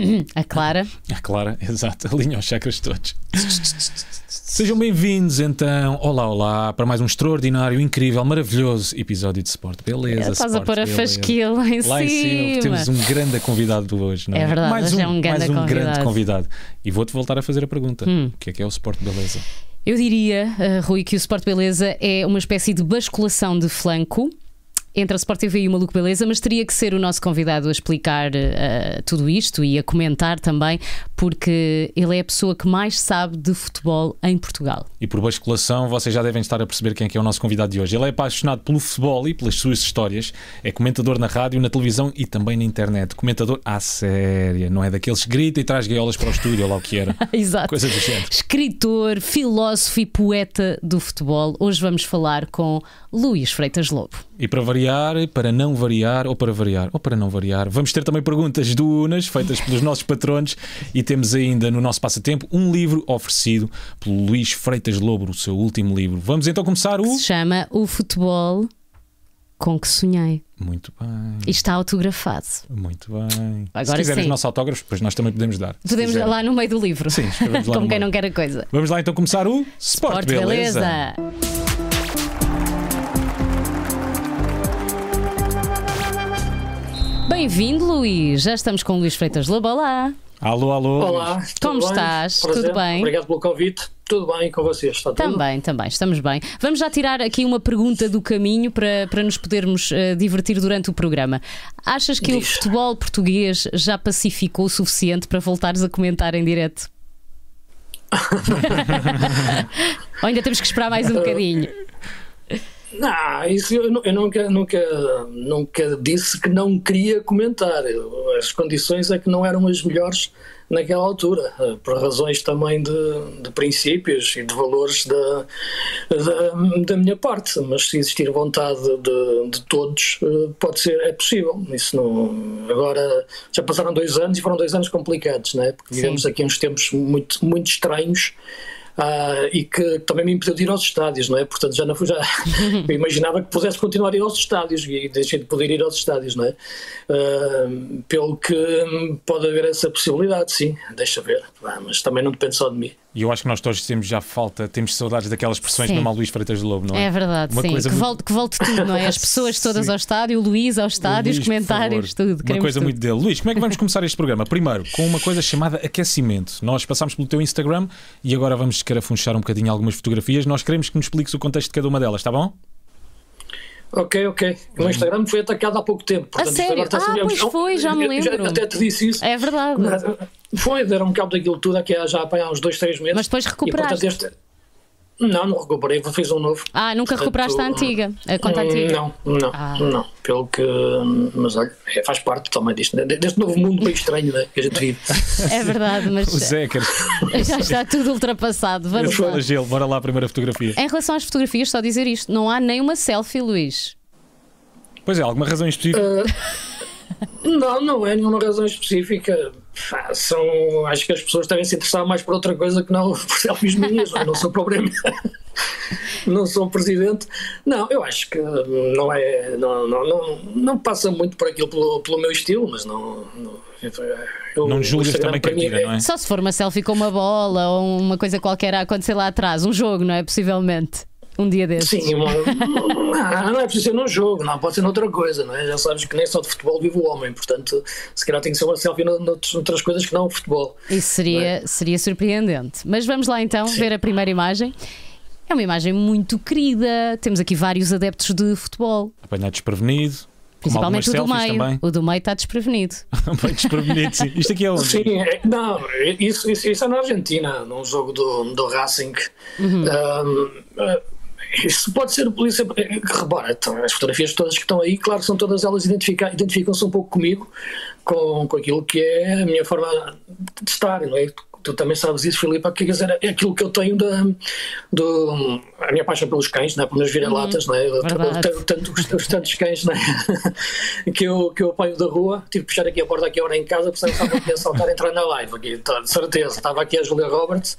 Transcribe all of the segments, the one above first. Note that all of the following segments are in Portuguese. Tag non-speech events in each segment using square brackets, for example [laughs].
[laughs] A Clara. A Clara, [laughs] exato, alinha os chakras todos. Sejam bem-vindos então, olá, olá, para mais um extraordinário, incrível, maravilhoso episódio de Sport Beleza. Estás a pôr a fasquia lá em Lá em cima, cima. temos um grande convidado hoje, não é? É verdade, mais hoje um, é um grande mais um grande convidado. convidado. E vou-te voltar a fazer a pergunta: Hum. o que é que é o Sport Beleza? Eu diria, eh, Rui, que o Sport Beleza é uma espécie de basculação de flanco entre a Sport TV e o Maluco Beleza, mas teria que ser o nosso convidado a explicar eh, tudo isto e a comentar também, porque ele é a pessoa que mais sabe de futebol em Portugal. E por basculação, vocês já devem estar a perceber quem é que é o nosso convidado de hoje. Ele é apaixonado pelo futebol e pelas suas histórias. É comentador na rádio, na televisão e também na internet. Comentador à séria, não é daqueles que grita e traz gaiolas para o estúdio, ou lá o que era. [laughs] Exato. Coisa do género. Escritor, filósofo e poeta do futebol. Hoje vamos falar com Luís Freitas Lobo. E para variar, para não variar, ou para variar, ou para não variar, vamos ter também perguntas do Unas, feitas pelos nossos patronos, e temos ainda no nosso passatempo um livro oferecido pelo Luís Freitas Lobo, o seu último livro. Vamos então começar o. Se chama O Futebol com que Sonhei. Muito bem. E está autografado. Muito bem. Agora Se quiserem os nossos autógrafos, depois nós também podemos dar. Podemos lá no meio do livro. Sim, escrevemos lá [laughs] Como no quem meio. não quer a coisa. Vamos lá então começar o Sport, Forte Beleza. beleza. Bem-vindo, Luís. Já estamos com o Luís Freitas Lobo. Olá. Alô, alô. Olá, Como bem? estás? Prazer. Tudo bem? Obrigado pelo convite. Tudo bem com vocês? Está tudo? Também, também, estamos bem. Vamos já tirar aqui uma pergunta do caminho para, para nos podermos eh, divertir durante o programa. Achas que o Diz. futebol português já pacificou o suficiente para voltares a comentar em direto? [laughs] Ou ainda temos que esperar mais um [laughs] bocadinho? Não, isso eu, eu nunca, nunca, nunca disse que não queria comentar. As condições é que não eram as melhores naquela altura, eh, por razões também de, de princípios e de valores da, da, da minha parte. Mas se existir vontade de, de todos, eh, pode ser, é possível. Isso não, agora já passaram dois anos e foram dois anos complicados, não é? Porque Sim. vivemos aqui uns tempos muito, muito estranhos. Ah, e que também me impediu de ir aos estádios, não é? Portanto, já não fui, já [laughs] eu imaginava que pudesse continuar a ir aos estádios e deixei de poder ir aos estádios, não é? Ah, pelo que pode haver essa possibilidade, sim, deixa ver, Ah, mas também não depende só de mim. E eu acho que nós todos temos já falta, temos saudades daquelas expressões Sim. do Luís Freitas de Lobo, não é? É verdade, Uma sim. coisa Que, muito- volte, que volte tudo, não é? As [laughs] pessoas todas Sim. ao estádio, o Luís aos estádios, Luís, por comentários, tudo. Uma coisa tudo. muito dele. Luís, como é que vamos começar este programa? Primeiro, com uma coisa chamada aquecimento. Nós passámos pelo teu Instagram e agora vamos escarafunchar um bocadinho algumas fotografias. Nós queremos que nos expliques o contexto de cada uma delas, está bom? Ok, ok. O meu Instagram foi atacado há pouco tempo. portanto, isto sério? está a Ah, pois foi, já me lembro. até te disse isso. É verdade. Foi, deram um cabo daquilo tudo aqui há- já há uns dois, três meses. Mas depois E, recuperaste. portanto, este- Não, não recuperei, fiz um novo. Ah, nunca Portanto, recuperaste a antiga, a conta hum, antiga. Não, não, Ah. não. Pelo que. Mas olha, é, faz parte também disto, né? deste novo mundo meio estranho né? que a gente vive. [laughs] É verdade, mas O quer... [laughs] já está tudo ultrapassado. Vamos lá. Gelo, bora lá a primeira fotografia. Em relação às fotografias, só dizer isto: não há nem uma selfie, Luís. Pois é, alguma razão específica? [laughs] Não, não é nenhuma razão específica. São, acho que as pessoas devem se interessar mais por outra coisa que não [laughs] por selfies minhas. não é? Não sou propriamente. [laughs] Não sou presidente. Não, eu acho que não é. Não, não, não, não passa muito por aquilo pelo, pelo meu estilo, mas não. não eu- Não julgas também para quem mim tira, não é? Só se for uma selfie com uma bola ou uma coisa qualquer a acontecer lá atrás, um jogo, não é? Possivelmente. Um dia desses. Sim, uma, não, não é preciso ser num jogo, não, pode ser noutra coisa, não é? Já sabes que nem só de futebol vive o homem, portanto, se calhar tem que ser uma selfie no- noutras, noutras coisas que não o futebol. Isso seria, seria surpreendente. Mas vamos lá então ver a primeira imagem. É uma imagem muito querida. Temos aqui vários adeptos de futebol, Apanhar desprevenido. principalmente o do meio. Também. O do meio está desprevenido. [laughs] Bem desprevenido, sim. Isto aqui é onde? Sim, é- não, isso, isso, isso é na Argentina, num jogo do, do Racing. Uhum. Um, isso pode ser polícia. Repara, então, as fotografias todas que estão aí, claro que são todas elas identifica- identificam-se um pouco comigo, com, com aquilo que é a minha forma de estar, não é? Tu também sabes isso, Filipe, quer dizer, é aquilo que eu tenho da, do, a minha paixão pelos cães, né, pelas vira-latas, uhum, né, tanto, os, os tantos cães né, [laughs] que, eu, que eu apanho da rua, tive que fechar aqui a porta aqui hora em casa, porque estava aqui a saltar entrar na live, aqui, tá, de certeza. Estava aqui a Julia Roberts.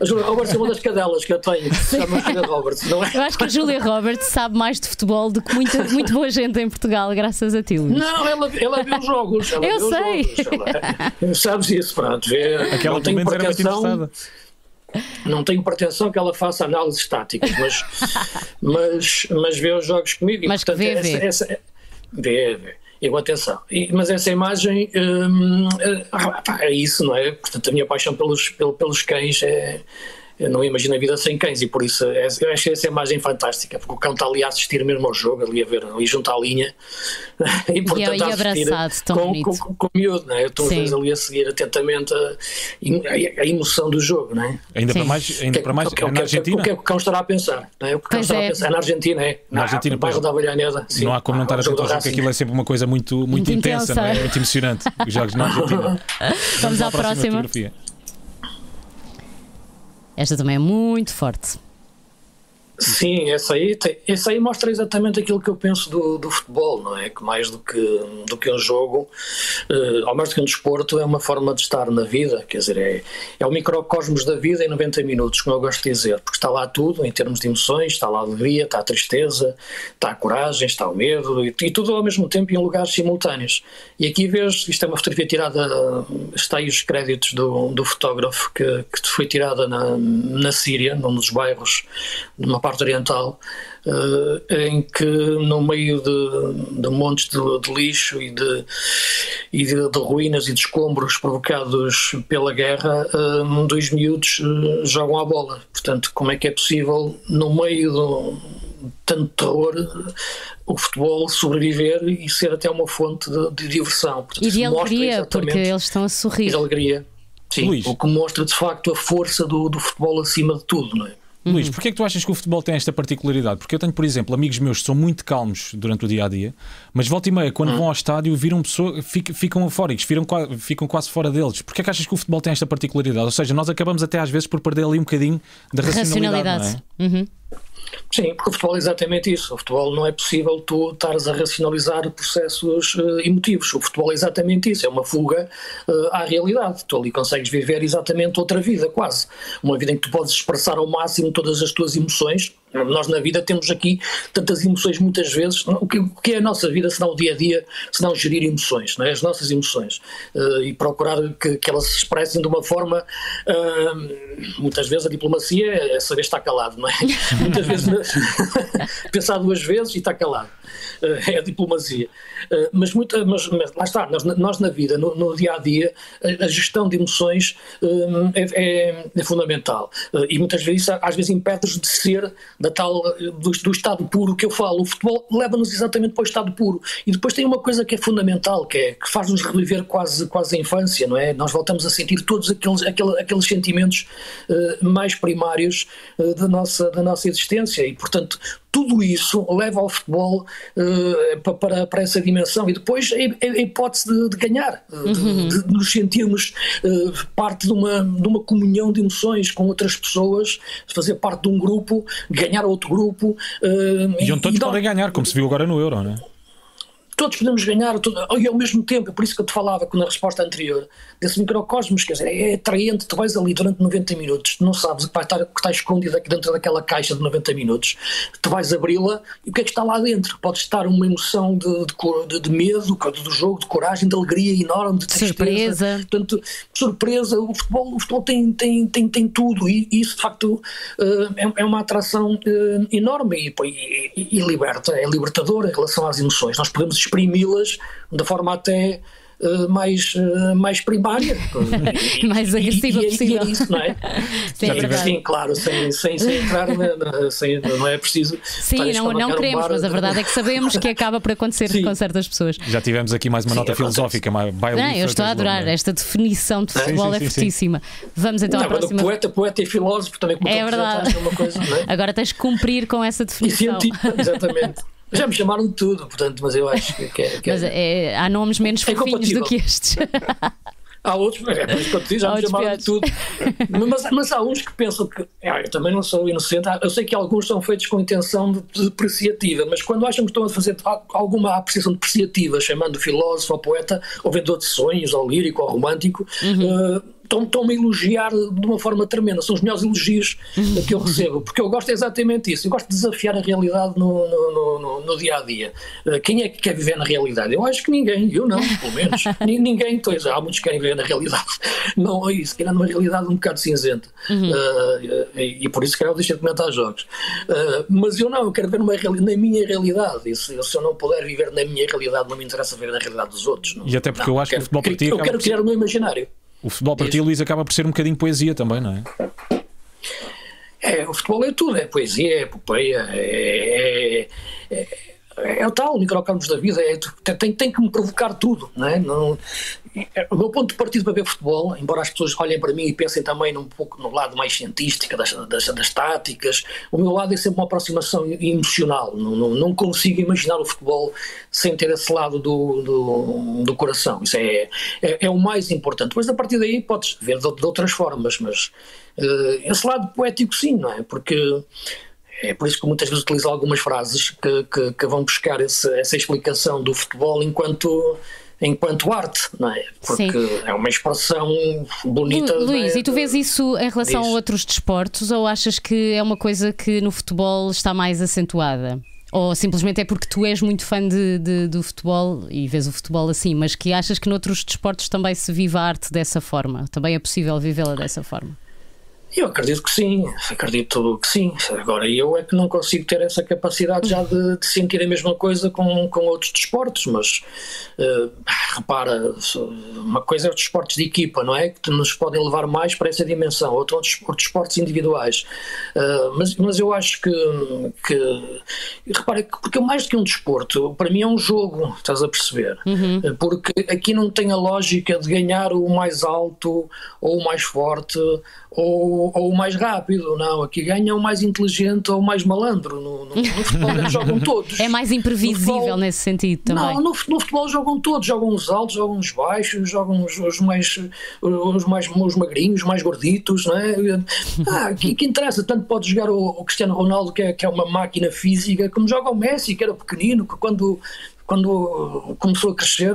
A Julia Roberts é uma das cadelas que eu tenho, que se chama Julia Roberts, não é? Eu acho que a Julia Roberts sabe mais de futebol do que muita, muito boa gente em Portugal, graças a ti, Luís. Não, ela, ela viu os jogos. Ela eu sei. Jogos, ela, sabes isso, pronto. Vê, Aquela não tenho pretensão. Não tenho pretensão que ela faça análises táticas, mas, [laughs] mas, mas vê os jogos comigo. Mas portanto, vê, essa, vê. Essa, vê, vê. Eu, atenção. E, mas essa imagem hum, é, é isso, não é? Portanto, a minha paixão pelos, pelos cães é, não imagino a vida sem cães e por isso é, eu achei essa imagem fantástica, porque o cão está ali a assistir mesmo ao jogo, ali a ver, ali junto à linha [laughs] e portanto e, a abraçado, tão com, com, com, com o miúdo, não é? Eu estou ali a seguir atentamente a, a, a, emoção do jogo, não é? Ainda Sim. para mais, ainda que, para mais que, na Argentina. O que é que o cão estará a pensar? Não é? O que o cão estará é. a pensar? Na Argentina, é? Na, na Argentina, no bairro da Avellaneda. Sim. Não há como não estar a atento ao jogo, que aquilo é sempre uma coisa muito, muito, muito intensa, não é? Muito emocionante. Os jogos na [laughs] Argentina. Vamos, Vamos à, à próxima. próxima esta também é muito forte. Sim, essa aí, essa aí mostra exatamente aquilo que eu penso do, do futebol, não é? Que mais do que, do que um jogo, uh, ao mais do que um desporto, é uma forma de estar na vida, quer dizer, é, é o microcosmos da vida em 90 minutos, como eu gosto de dizer, porque está lá tudo em termos de emoções, está lá a alegria, está a tristeza, está a coragem, está o medo, e, e tudo ao mesmo tempo em lugares simultâneos. E aqui vês, isto é uma fotografia tirada, está aí os créditos do, do fotógrafo, que, que foi tirada na, na Síria, num dos bairros, numa parte oriental, uh, em que no meio de, de montes de, de, lixo e, de, e de, de, ruínas e de escombros provocados pela guerra, uh, dois miúdos uh, jogam a bola. Portanto, como é que é possível, no meio de tanto terror, o futebol sobreviver e ser até uma fonte de, de diversão. Portanto, e de alegria, porque eles estão a sorrir. E de alegria. Sim, Luís. o que mostra de facto a força do, do futebol acima de tudo, não é? Uhum. Luís, porquê é que tu achas que o futebol tem esta particularidade? Porque eu tenho, por exemplo, amigos meus que são muito calmos durante o dia a dia, mas volta e meia, quando uhum. vão ao estádio, viram pessoas, ficam, ficam eufóricos, ficam, ficam quase fora deles. Porquê é que achas que o futebol tem esta particularidade? Ou seja, nós acabamos até às vezes por perder ali um bocadinho da racionalidade. racionalidade. É? Uhum. Sim, porque o futebol é exatamente isso. O futebol não é possível tu estares a racionalizar processos uh, emotivos. O futebol é exatamente isso, é uma fuga uh, à realidade. Tu ali consegues viver exatamente outra vida, quase. Uma vida em que tu podes expressar ao máximo todas as tuas emoções, nós na vida temos aqui tantas emoções muitas vezes. O que, o que é a nossa vida se não o dia a dia, se não gerir emoções, não é? as nossas emoções uh, e procurar que, que, elas se expressem de uma forma. Uh, muitas vezes a diplomacia é saber estar calado, não é? [laughs] muitas vezes [laughs] pensar duas vezes e estar calado. Uh, é a diplomacia. mas, muita, mas, mas, lá está, nós, nós na vida, no, no, dia a dia, a, a gestão de emoções é, é, é, fundamental. e muitas vezes, às vezes, impede-nos de ser da tal, do, do, estado puro que eu falo. O futebol leva-nos exatamente para o estado puro. E depois tem uma coisa que é fundamental, que é que faz-nos reviver quase, quase a infância, não é? Nós voltamos a sentir todos aqueles, aqueles, aqueles sentimentos uh, mais primários uh, da, nossa, da nossa existência. E, portanto, tudo isso leva ao futebol uh, para, para essa dimensão e depois a, a hipótese de, de ganhar, uhum. de, de, nos sentirmos uh, parte de uma, de uma comunhão de emoções com outras pessoas, fazer parte de um grupo, ganhar outro grupo. Uh, e onde todos e podem ganhar, como se viu agora no Euro, não é? Todos podemos ganhar e ao mesmo tempo, por isso que eu te falava na resposta anterior, desse microcosmos, quer dizer, é atraente, tu vais ali durante 90 minutos, tu não sabes o que, vai estar, que está escondido aqui dentro daquela caixa de 90 minutos, tu vais abri-la e o que é que está lá dentro? Pode estar uma emoção de, de, de medo do jogo, de coragem, de alegria enorme, de tristeza, surpresa, portanto, surpresa, o futebol, o futebol tem, tem, tem, tem tudo e isso de facto uh, é, é, uma atração uh, enorme e, e, e liberta, é libertador em relação às emoções, nós podemos exprimi-las da forma até Uh, mais, uh, mais primária. [laughs] mais agressiva e, e, possível. E é isso, não é? [laughs] Sim, é Sim claro, sem, sem, sem entrar, na, sem, não é preciso. Sim, não, não queremos, mas a verdade é que sabemos que acaba por acontecer Sim. com certas pessoas. Já tivemos aqui mais uma Sim, nota filosófica. Mais, não, eu estou a adorar, esta definição de futebol é fortíssima. Vamos então não, à próxima. Poeta, poeta e filósofo também, como é verdade. Coisa, é? Agora tens que cumprir com essa definição. E científica, exatamente. [laughs] Já me chamaram de tudo, portanto, mas eu acho que, é. Que é mas é, há nomes menos é fofinhos do que estes. [laughs] Há outros, é por isso que eu te digo, já me chamaram de tudo. mas, mas há uns que pensam que. É, eu também não sou inocente. Eu sei que alguns são feitos com intenção depreciativa, mas quando acham que estão a fazer alguma apreciação depreciativa, chamando filósofo ou poeta, ou vendedor de sonhos, ou lírico, ou romântico, uhum. uh, estão-me a elogiar de uma forma tremenda. São os melhores elogios que eu recebo, porque eu gosto exatamente disso. Eu gosto de desafiar a realidade no, no, no, no dia a dia. Eh, quem é que quer viver na realidade? Eu acho que ninguém, eu não, pelo menos. [laughs] ninguém, pois há muitos que querem viver na realidade. [laughs] Não é isso, querem numa realidade um bocado cinzenta. Uhum. Uh, e por isso que eu deixei de comentar jogos. Uh, mas eu não, eu quero viver numa, na minha realidade. E se, se, eu não puder viver na minha realidade, não me interessa viver na realidade dos outros. Não, e até porque não, eu acho que o futebol para ti. Eu quero criar o meu imaginário. O futebol para ti, Luís, acaba por ser um bocadinho poesia também, não é? É, o futebol é tudo, é poesia, é epopeia, é, é, é, é o tal, microcosmos da vida, é, tem, tem que me provocar tudo, não é? Não, o meu ponto de partida para ver futebol, embora as pessoas olhem para mim e pensem também um pouco no lado mais cientístico das, das, das táticas, o meu lado é sempre uma aproximação emocional. Não, não, não consigo imaginar o futebol sem ter esse lado do, do, do coração. Isso é, é, é, o mais importante. Mas a partir daí podes ver de, de outras formas, mas uh, esse lado poético sim, não é? Porque é por isso que muitas vezes utilizo algumas frases que, que, que vão buscar esse, essa explicação do futebol enquanto enquanto arte, não é? Porque Sim. é uma expressão bonita. Lu, Luís, é? e tu vês isso em relação Diz. a outros desportos ou achas que é uma coisa que no futebol está mais acentuada? Ou simplesmente é porque tu és muito fã de, de, do futebol e vês o futebol assim, mas que achas que noutros desportos também se vive a arte dessa forma? Também é possível vivê-la dessa forma? Eu acredito que sim, acredito que sim. Agora, eu é que não consigo ter essa capacidade já de, de sentir a mesma coisa com, com outros desportos, mas uh, repara, uma coisa é os desportos de equipa, não é? Que nos podem levar mais para essa dimensão, outro os desportos individuais. Uh, mas, mas eu acho que, que repara, porque mais do que um desporto, para mim é um jogo, estás a perceber? Uhum. Eh, porque aqui não tem a lógica de ganhar o mais alto ou o mais forte ou, ou o mais rápido, não. Aqui ganha o mais inteligente ou o mais malandro. No, no, no futebol jogam todos. [laughs] É mais imprevisível futebol, nesse sentido também. Não, no, no, futebol jogam todos. Jogam os altos, jogam os baixos, jogam os, os mais, os mais os magrinhos, os mais gorditos, não é? [laughs] Ah, que, que interessa? Tanto pode jogar o, o Cristiano Ronaldo, que é, que é uma máquina física, como joga o Messi, que era pequenino, que quando quando começou a crescer,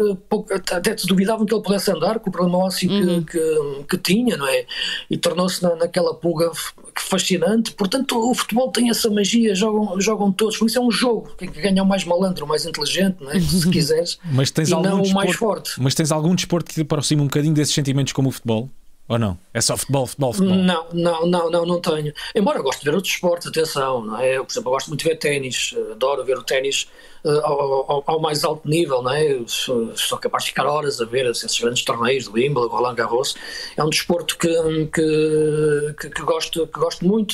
até se duvidavam que ele pudesse andar com o problema ósseo uhum. que, que, que, tinha, não é? E tornou-se na, naquela pulga fascinante. Portanto, o futebol tem essa magia, jogam, jogam todos. Por isso é um jogo. Quem ganha o mais malandro, o mais inteligente, não é? [laughs] se quiseres, mas tens e algum não desporto, o mais forte. Mas tens algum desporto que te aproxima um bocadinho desses sentimentos como o futebol? Ou não? É só futebol, futebol, futebol? Não, não, não, não, não tenho. Embora eu goste de ver outros esportes, atenção, não é? Eu, por exemplo, eu gosto muito de ver ténis, adoro ver o ténis uh, ao, ao, mais alto nível, não é? Sou, sou, capaz de ficar horas a ver esses grandes torneios do Wimbledon, Roland Garros. É um desporto que, que, que, que gosto, que gosto muito.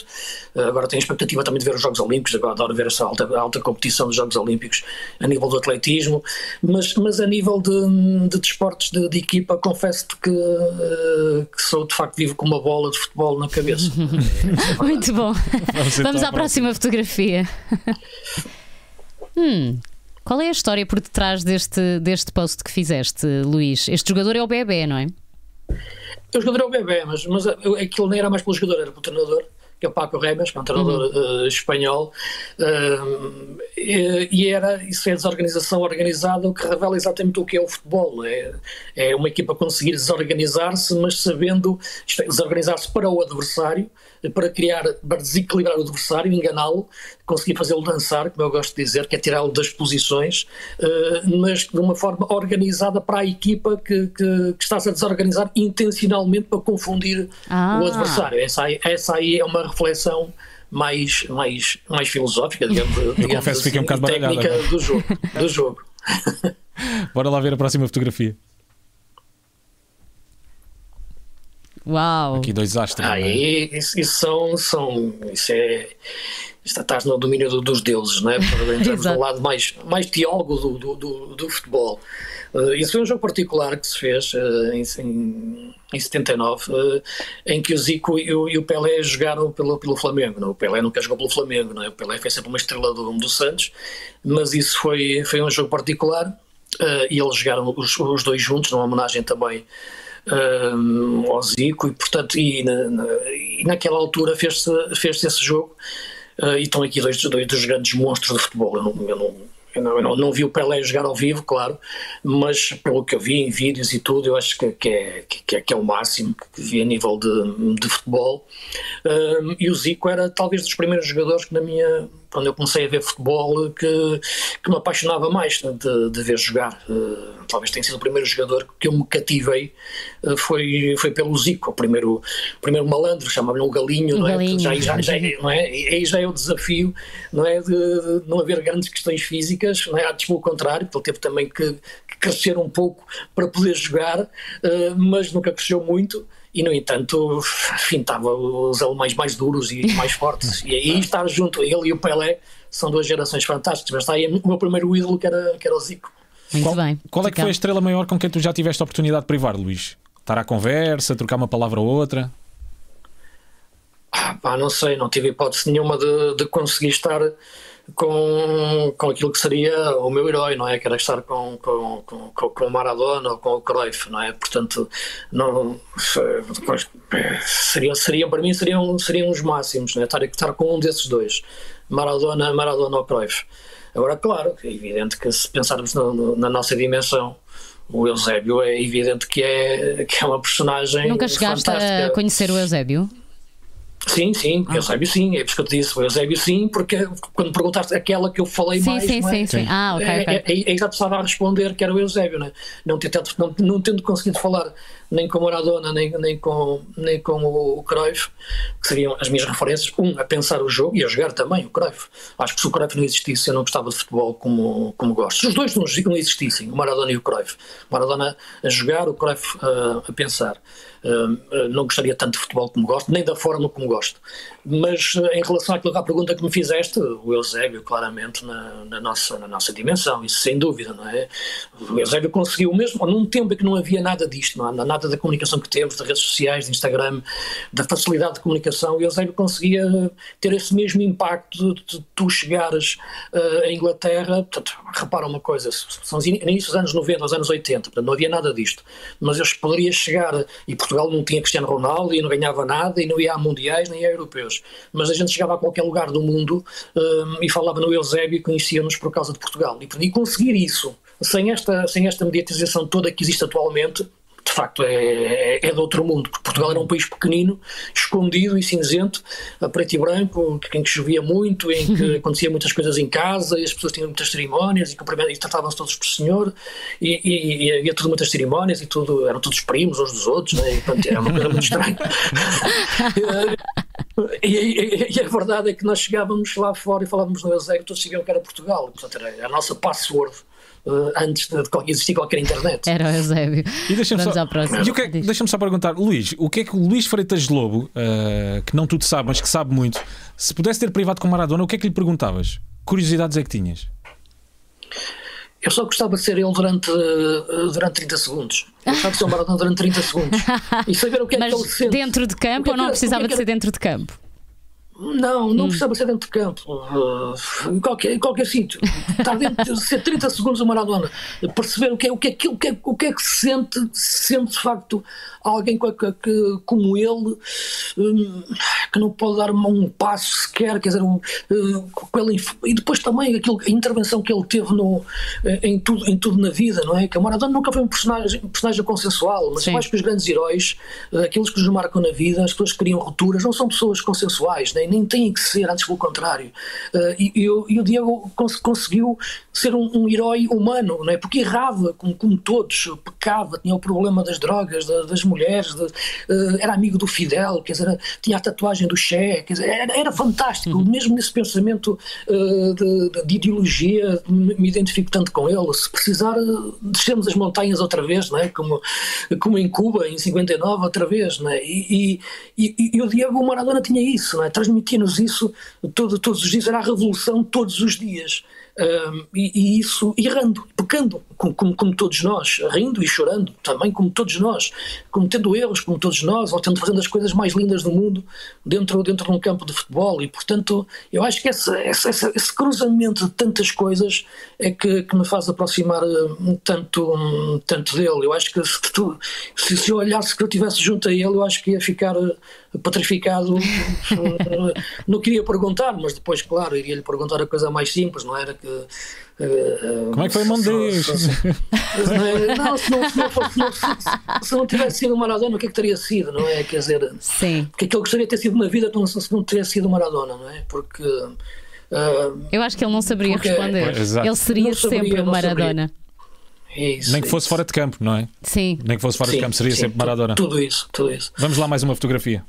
Uh, agora tenho a expectativa também de ver os Jogos Olímpicos, agora adoro ver essa alta, alta competição dos Jogos Olímpicos a nível do atletismo, mas, mas a nível de, de desportos de, de equipa, confesso-te que, uh, que sou de facto vivo com uma bola de futebol na cabeça. [laughs] muito bom. Vamos, Vamos à próxima fotografia. [laughs] Hum, qual é a história por detrás deste, deste post que fizeste, Luís? Este jogador é o bebê, não é? O jogador é o bebê, mas, mas aquilo nem era mais pelo jogador, era pelo treinador que é o Paco Remes, que é um treinador uhum. uh, espanhol, uh, e, e, era, isso é desorganização organizada, o que revela exatamente o que é o futebol. É, é uma equipa conseguir desorganizar-se, mas sabendo é, desorganizar-se para o adversário, para criar, para desequilibrar o adversário, enganá-lo, conseguir fazê-lo dançar, como eu gosto de dizer, que é tirá-lo das posições, uh, mas de uma forma organizada para a equipa que, que, que está-se a desorganizar intencionalmente para confundir ah. o adversário. Essa aí, essa aí é uma reflexão mais, mais, mais filosófica, digamos, [laughs] digamos confesso assim, um bocado técnica do jogo. Do jogo. [laughs] Bora lá ver a próxima fotografia. Uau! Aqui dois astros. Ah, é? isso, isso, são, são. Isso é. Estás no domínio do, dos deuses, não é? [laughs] Entramos no lado mais, mais teólogo do, do, do, futebol. Uh, isso foi um jogo particular que se fez uh, em, em, em 79, uh, em que o Zico e o, e o, Pelé jogaram pelo, pelo Flamengo. Não? O Pelé nunca jogou pelo Flamengo, não é? o Pelé foi sempre uma estrela do, do Santos, mas isso foi, foi um jogo particular e eles jogaram os, os dois juntos, numa homenagem também uh, ao Zico e portanto e, na, na, e naquela altura fez-se fez esse jogo uh, e estão aqui dois, dois dos grandes monstros de futebol. Eu não, eu não, eu não, eu não, não, vi o Pelé jogar ao vivo, claro, mas pelo que eu vi em vídeos e tudo, eu acho que, que, é, que, é, que é o máximo que vi a nível de, de futebol. Uh, e o Zico era talvez dos primeiros jogadores que na minha quando eu comecei a ver futebol que, que me apaixonava mais de, de ver jogar. Uh, talvez tenha sido o primeiro jogador que eu me cativei uh, foi, foi pelo Zico, o primeiro, primeiro malandro, chamava-lhe o Galinho, um não é? Galinho. Já, já, já, não é? Aí já é o desafio, não é? De, não haver grandes questões físicas, não é? Antes pelo contrário, ele teve também que, que crescer um pouco para poder jogar, uh, mas nunca cresceu muito e no entanto fintava os alemães mais duros e mais fortes e aí estar junto ele e o Pelé são duas gerações fantásticas mas está aí o meu primeiro ídolo que era, que era o Zico Muito qual, bem. qual é que foi a estrela maior com quem tu já tiveste a oportunidade de privar, Luís? Estar à conversa, trocar uma palavra ou outra? ah, pá, não sei, não tive hipótese nenhuma de, de conseguir estar com, com aquilo que seria o meu herói, não é? Que era estar com, com, com, com o Maradona ou com o Cruyff, não é? Portanto, não, seria, seria, para mim seriam, seriam os máximos, não é? Estar, estar com um desses dois, Maradona, Maradona ou Cruyff. Agora, claro, é evidente que se pensarmos no, no, na nossa dimensão, o Eusébio é evidente que é, que é uma personagem. Nunca chegaste fantástica. a conhecer o Eusébio? Sim, sim, ah. Eusébio sim, é por isso que eu te disse, o Eusébio sim, porque quando perguntaste aquela que eu falei sim, mais, sim, é? sim, sim. Ah, ok, é, ok. é, é, é já precisava a responder que era o Eusébio, né? não, tendo, não, não tendo conseguido falar nem com Maradona, nem, nem, com, nem com o Cruyff, que seriam as minhas referências, um, a pensar o jogo e a jogar também o Cruyff. Acho que se o Cruyff não existisse, eu não gostava de futebol como, como gosto. Se os dois não, existissem, o Maradona e o Cruyff, Maradona a jogar, o Cruyff uh, a pensar. Uh, não gostaria tanto de futebol como gosto, nem da forma como gosto. Mas uh, em relação àquilo à pergunta que me fizeste, o Eusébio, claramente, na, na, nossa, na nossa dimensão, isso sem dúvida, não é? O Eusébio conseguiu, mesmo num tempo em que não havia nada disto, não há nada da comunicação que temos, das redes sociais, de Instagram, da facilidade de comunicação, o Eusébio conseguia ter esse mesmo impacto de, tu chegares uh, à Inglaterra. Portanto, repara uma coisa, são os inícios dos anos 90, os anos 80, portanto, não havia nada disto, mas eu poderia chegar e Portugal não tinha Cristiano Ronaldo e não ganhava nada e não ia a mundiais nem a europeus. Mas a gente chegava a qualquer lugar do mundo um, e falava no Eusébio e conhecia-nos por causa de Portugal. E, e conseguir isso, sem esta, sem esta mediatização toda que existe atualmente, de facto é, é, é de outro mundo, porque Portugal era um país pequenino, escondido e cinzento, a preto e branco, em que chovia muito, em que [laughs] acontecia muitas coisas em casa, e as pessoas tinham muitas cerimónias, e, e tratavam-se todos por senhor, e, e, e, havia tudo muitas cerimónias, e tudo, eram todos primos uns dos outros, né? e, portanto, era uma coisa muito estranha. [laughs] E, e, a verdade é que nós chegávamos lá fora e falávamos no todos sabiam que era Portugal, portanto era a nossa password uh, antes de, de existir qualquer internet. Era o Eusébio. E deixa-me só, é- Diz. deixa-me só perguntar, Luís, o que é que o Luís Freitas de Lobo, uh, que não tudo sabe, mas que sabe muito, se pudesse ter privado com Maradona, o que é que lhe perguntavas? Curiosidades é que tinhas? Eu só gostava de ser ele durante, uh, durante 30 segundos. Eu gostava de ser o Maradona durante 30 segundos. [laughs] E saber o que é Mas que ele sente. dentro de campo que é ou não que- precisava de é ser dentro de campo? Não, não precisava ser dentro de campo. Uh, em qualquer, em qualquer sítio. Estar dentro de ser 30 segundos o Maradona. Perceber o que é, o que é, o que é, o que, é que se sente, se sente de facto alguém que, que- como ele, hum, que não pode dar um passo sequer, quer dizer, um, com ele e depois também aquilo, a intervenção que ele teve no, eh, em, tudo, em tudo na vida, não é? Que o Maradona nunca foi um personagem, um personagem consensual, mas Sim. eu acho que os grandes heróis, eh, aqueles que nos marcam na vida, as pessoas que criam rupturas, não são pessoas consensuais, nem, nem têm que ser, antes pelo contrário. Eh, E, e o, e o Diego cons- conseguiu ser um, um herói humano, não é? Porque errava, como, como todos, pecava, tinha o problema das drogas, da- das mulheres, de- eh, era amigo do Fidel, quer dizer, tinha a tatuagem do Che, quer dizer, era, era fantástico, mesmo nesse pensamento eh, de, de- de ideologia, me, me identifico tanto com ele. Se precisar, descemos as montanhas outra vez, não é? como, como em Cuba, em 59, outra vez. Não é? e, e, e, e o Diego Maradona tinha isso, não é? transmitia-nos isso todo, todos os dias, era a revolução todos os dias. E, e, isso errando, pecando, como, como, como, todos nós, rindo e chorando também, como todos nós, cometendo erros, como todos nós, ou tendo fazendo as coisas mais lindas do mundo dentro, dentro de um campo de futebol. E, portanto, eu acho que esse, esse, esse cruzamento de tantas coisas é que, que me faz aproximar um, tanto, um, tanto dele. Eu acho que se, tu, se, se eu olhasse que eu estivesse junto a ele, eu acho que ia ficar petrificado. não queria perguntar, mas depois, claro, iria-lhe perguntar a coisa mais simples, não era que Uh, Como é que foi Mondês? Não, se não, se, não fosse, se, não, se não tivesse sido Maradona, o que é que teria sido, não é? Quer dizer, Sim. porque aquilo que gostaria de ter sido na vida se não tivesse sido Maradona, não é? Porque. Uh, Eu acho que ele não saberia porque, responder. ele seria saberia, sempre Maradona. Isso, Nem que fosse isso. fora de campo, não é? Sim. Nem que fosse fora sim, de campo, seria sim, sempre Maradona. Tudo isso, tudo isso. Vamos lá, mais uma fotografia.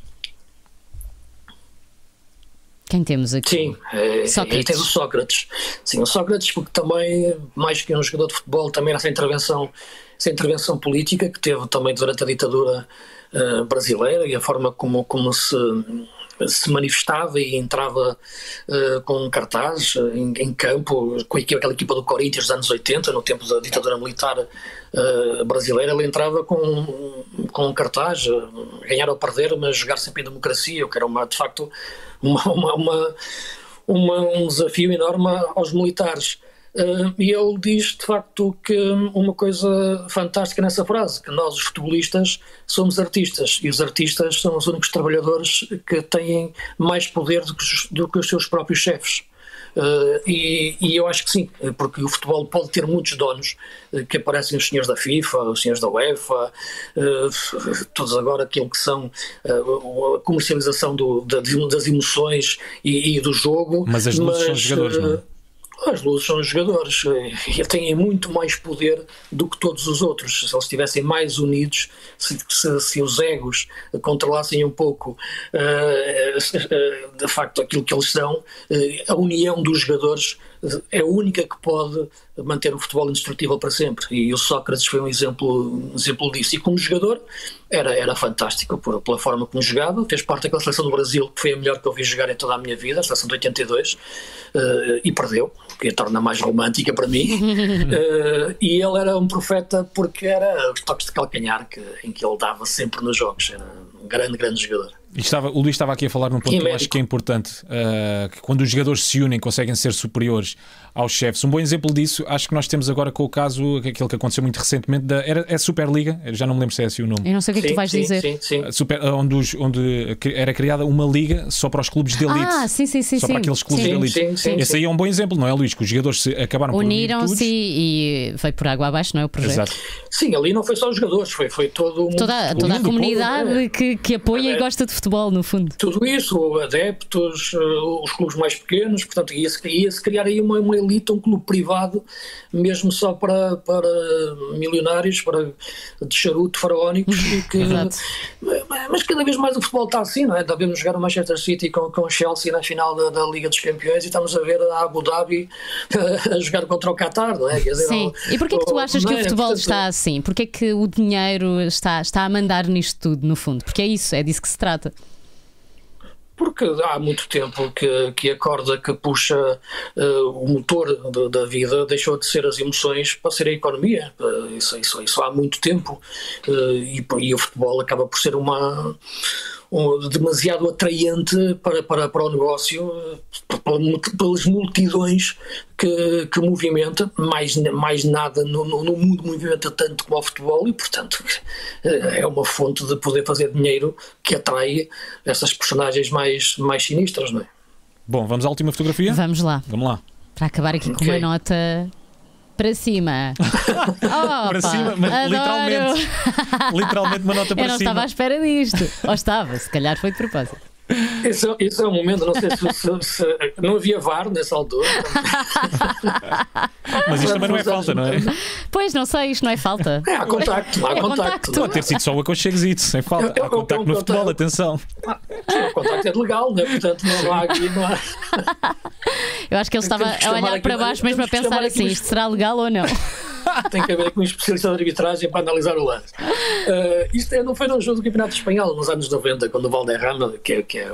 Quem temos aqui? Sim, é, Sócrates. temos o Sócrates. Sim, o Sócrates, porque também, mais que um jogador de futebol, também essa intervenção, essa intervenção política que teve também durante a ditadura uh, brasileira e a forma como, como se, se manifestava e entrava uh, com um cartaz em, em, campo, com aquela equipa do Corinthians dos anos 80, no tempo da ditadura militar uh, brasileira, ele entrava com, com um cartaz, ganhar ou perder, mas jogar sempre em democracia, o que era uma, de facto uma, uma, uma, uma, um desafio enorme aos militares. E ele diz de facto que uma coisa fantástica nessa frase, que nós os futebolistas somos artistas e os artistas são os únicos trabalhadores que têm mais poder do que os, do que os seus próprios chefes. Uh, e, e, eu acho que sim, porque o futebol pode ter muitos donos, uh, que aparecem os senhores da FIFA, os senhores da UEFA, uh, todos agora aquilo que são a comercialização do, da, das emoções e, e, do jogo. Mas as luzes são jogadores, não é? As luzes são os jogadores e têm muito mais poder do que todos os outros. Se eles estivessem mais unidos, se, se, se os egos controlassem um pouco uh, de facto aquilo que eles são, uh, a união dos jogadores é a única que pode manter o futebol indestrutível para sempre. E o Sócrates foi um exemplo, um exemplo disso. E como jogador, era, era fantástico por, pela forma como jogava. Fez parte daquela seleção do Brasil que foi a melhor que eu vi jogar em toda a minha vida, a seleção de 82, uh, e perdeu, que a torna mais romântica para mim. uh, [laughs] e ele era um profeta porque era os toques de calcanhar que, em que ele dava sempre nos jogos. Era um grande, grande jogador. E estava, o Luís estava aqui a falar num ponto que eu acho que é importante, uh, que quando os jogadores se unem conseguem ser superiores aos chefes. Um bom exemplo disso, acho que nós temos agora com o caso, aquele que aconteceu muito recentemente, da era, é Superliga, já não me lembro se é assim o nome. Eu não sei o que é que tu vais sim, dizer. Sim, sim. Super, onde, os, onde era criada uma liga só para os clubes de elite. Ah, sim, sim, sim. Só sim. para aqueles clubes sim, de elite. Sim, sim, Esse aí é um bom exemplo, não é, Luís? Que os jogadores se acabaram por Uniram-se e veio por água abaixo, não é? O projeto. Exato. Sim, ali não foi só os jogadores, foi, foi todo Toda, toda a comunidade é. que, que apoia É. e gosta de futebol, no fundo. tudo isso, adeptos, uh, os clubes mais pequenos, portanto, ia-se ia criar aí uma, uma elite, um clube privado, mesmo só para, para milionários, para de charuto faraónicos, [laughs] que, mas cada vez mais o futebol está assim, não é? Ver jogar o Manchester City com, com o Chelsea na final da, da Liga dos Campeões e estamos a ver a Abu Dhabi [laughs] a jogar contra o Qatar, não é? Dizer, Sim. ou- E porquê que tu achas que o é? futebol Portanto, está assim? Porquê que o dinheiro está, está a mandar nisto tudo, no fundo? Porque é isso, é disso que se trata. Porque há muito tempo que, que a corda que puxa eh, o motor de- da vida deixou de ser as emoções para ser a economia. Eh, isso, isso, isso há muito tempo. Eh, e, e o futebol acaba por ser uma. Um- demasiado atraente para, para, para o negócio, pelas multidões que, que movimenta, mais, mais nada no, no, no mundo movimenta tanto como o futebol e, portanto, eh, é uma fonte de poder fazer dinheiro que atrai essas personagens mais, mais sinistras, não é? Bom, vamos à última fotografia? Vamos lá, Vamos lá. para acabar aqui com Ok. uma nota para cima. [laughs] Opa, Para cima, mas adoro. literalmente. Literalmente uma nota Eu para não cima. estava à espera disto. Ou estava, se calhar foi de propósito. Esse, é- esse é um momento, não sei se, se- se- não havia VAR nessa altura. [laughs] Mas isto também não é falta, não é? Pois, não sei, isto não é falta. É, há contacto, há É contacto. contacto. Pode ter sido só o aconcheguezito, sem falta. Eu- eu- Há contacto eu- no futebol, atenção. Sim, o contacto é legal, né? portanto não há aqui. Não há... Eu acho que ele estava a olhar para baixo mesmo a pensar assim: isto será legal ou não? [laughs] tem que haver com um especialista de arbitragem para analisar o lance. Uh, isto é, não foi num jogo do Campeonato Espanhol, nos anos 90, quando o Valderrama, que é, que é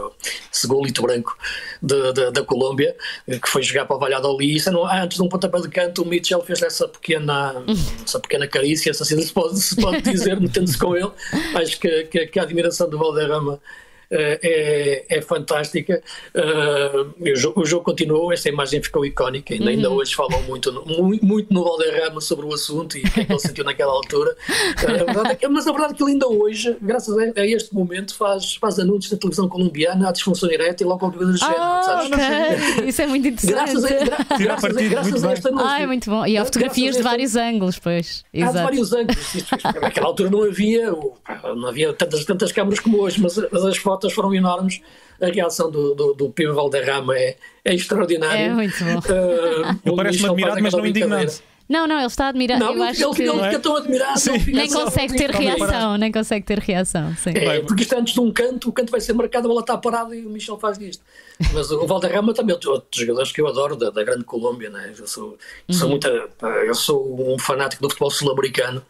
segolito branco de, de, da Colômbia, que foi jogar para o Valladolid, isso não, antes de um pontapé de canto, o Mitchell fez essa pequena, essa pequena carícia, assim se pode, se pode dizer, [laughs] metendo-se com ele. Acho que, que, que a admiração do Valderrama é, é fantástica. Uh, o, jogo, o, jogo, continuou, essa imagem ficou icónica. Ainda, uhum. ainda hoje falam muito, muito, muito no Valderrama sobre o assunto e o que é que ele sentiu naquela altura. Uh, [laughs] a é que, mas a verdade é que ele ainda hoje, graças a, a, este momento, faz, faz anúncios da televisão colombiana à disfunção direta e logo qualquer coisa do género. Oh, okay. [laughs] Isso é muito interessante. Graças a, gra, graças a, graças a este anúncio. Ah, é muito bom. E há fotografias de vários ângulos, pois. Há de vários ângulos. Naquela altura não havia, não havia tantas, tantas câmaras como hoje, mas as fotos notas foram enormes. A reação do, do, do Pio Valderrama é, é extraordinária. É muito bom. [laughs] Uh, Parece-me admirado, mas não indignado. Não, não, ele está admirado. Não, eu acho ele, que ele fica tão admirado. Nem consegue ter reação, nem consegue ter reação. Sim. É, porque isto antes de um canto, o canto vai ser marcado, a bola está parada e o Michel faz disto. Mas o Valderrama também é outro jogadores que eu adoro, da, da grande Colômbia. Né? Eu, sou, uhum. sou muito, eu sou um fanático do futebol sul-americano,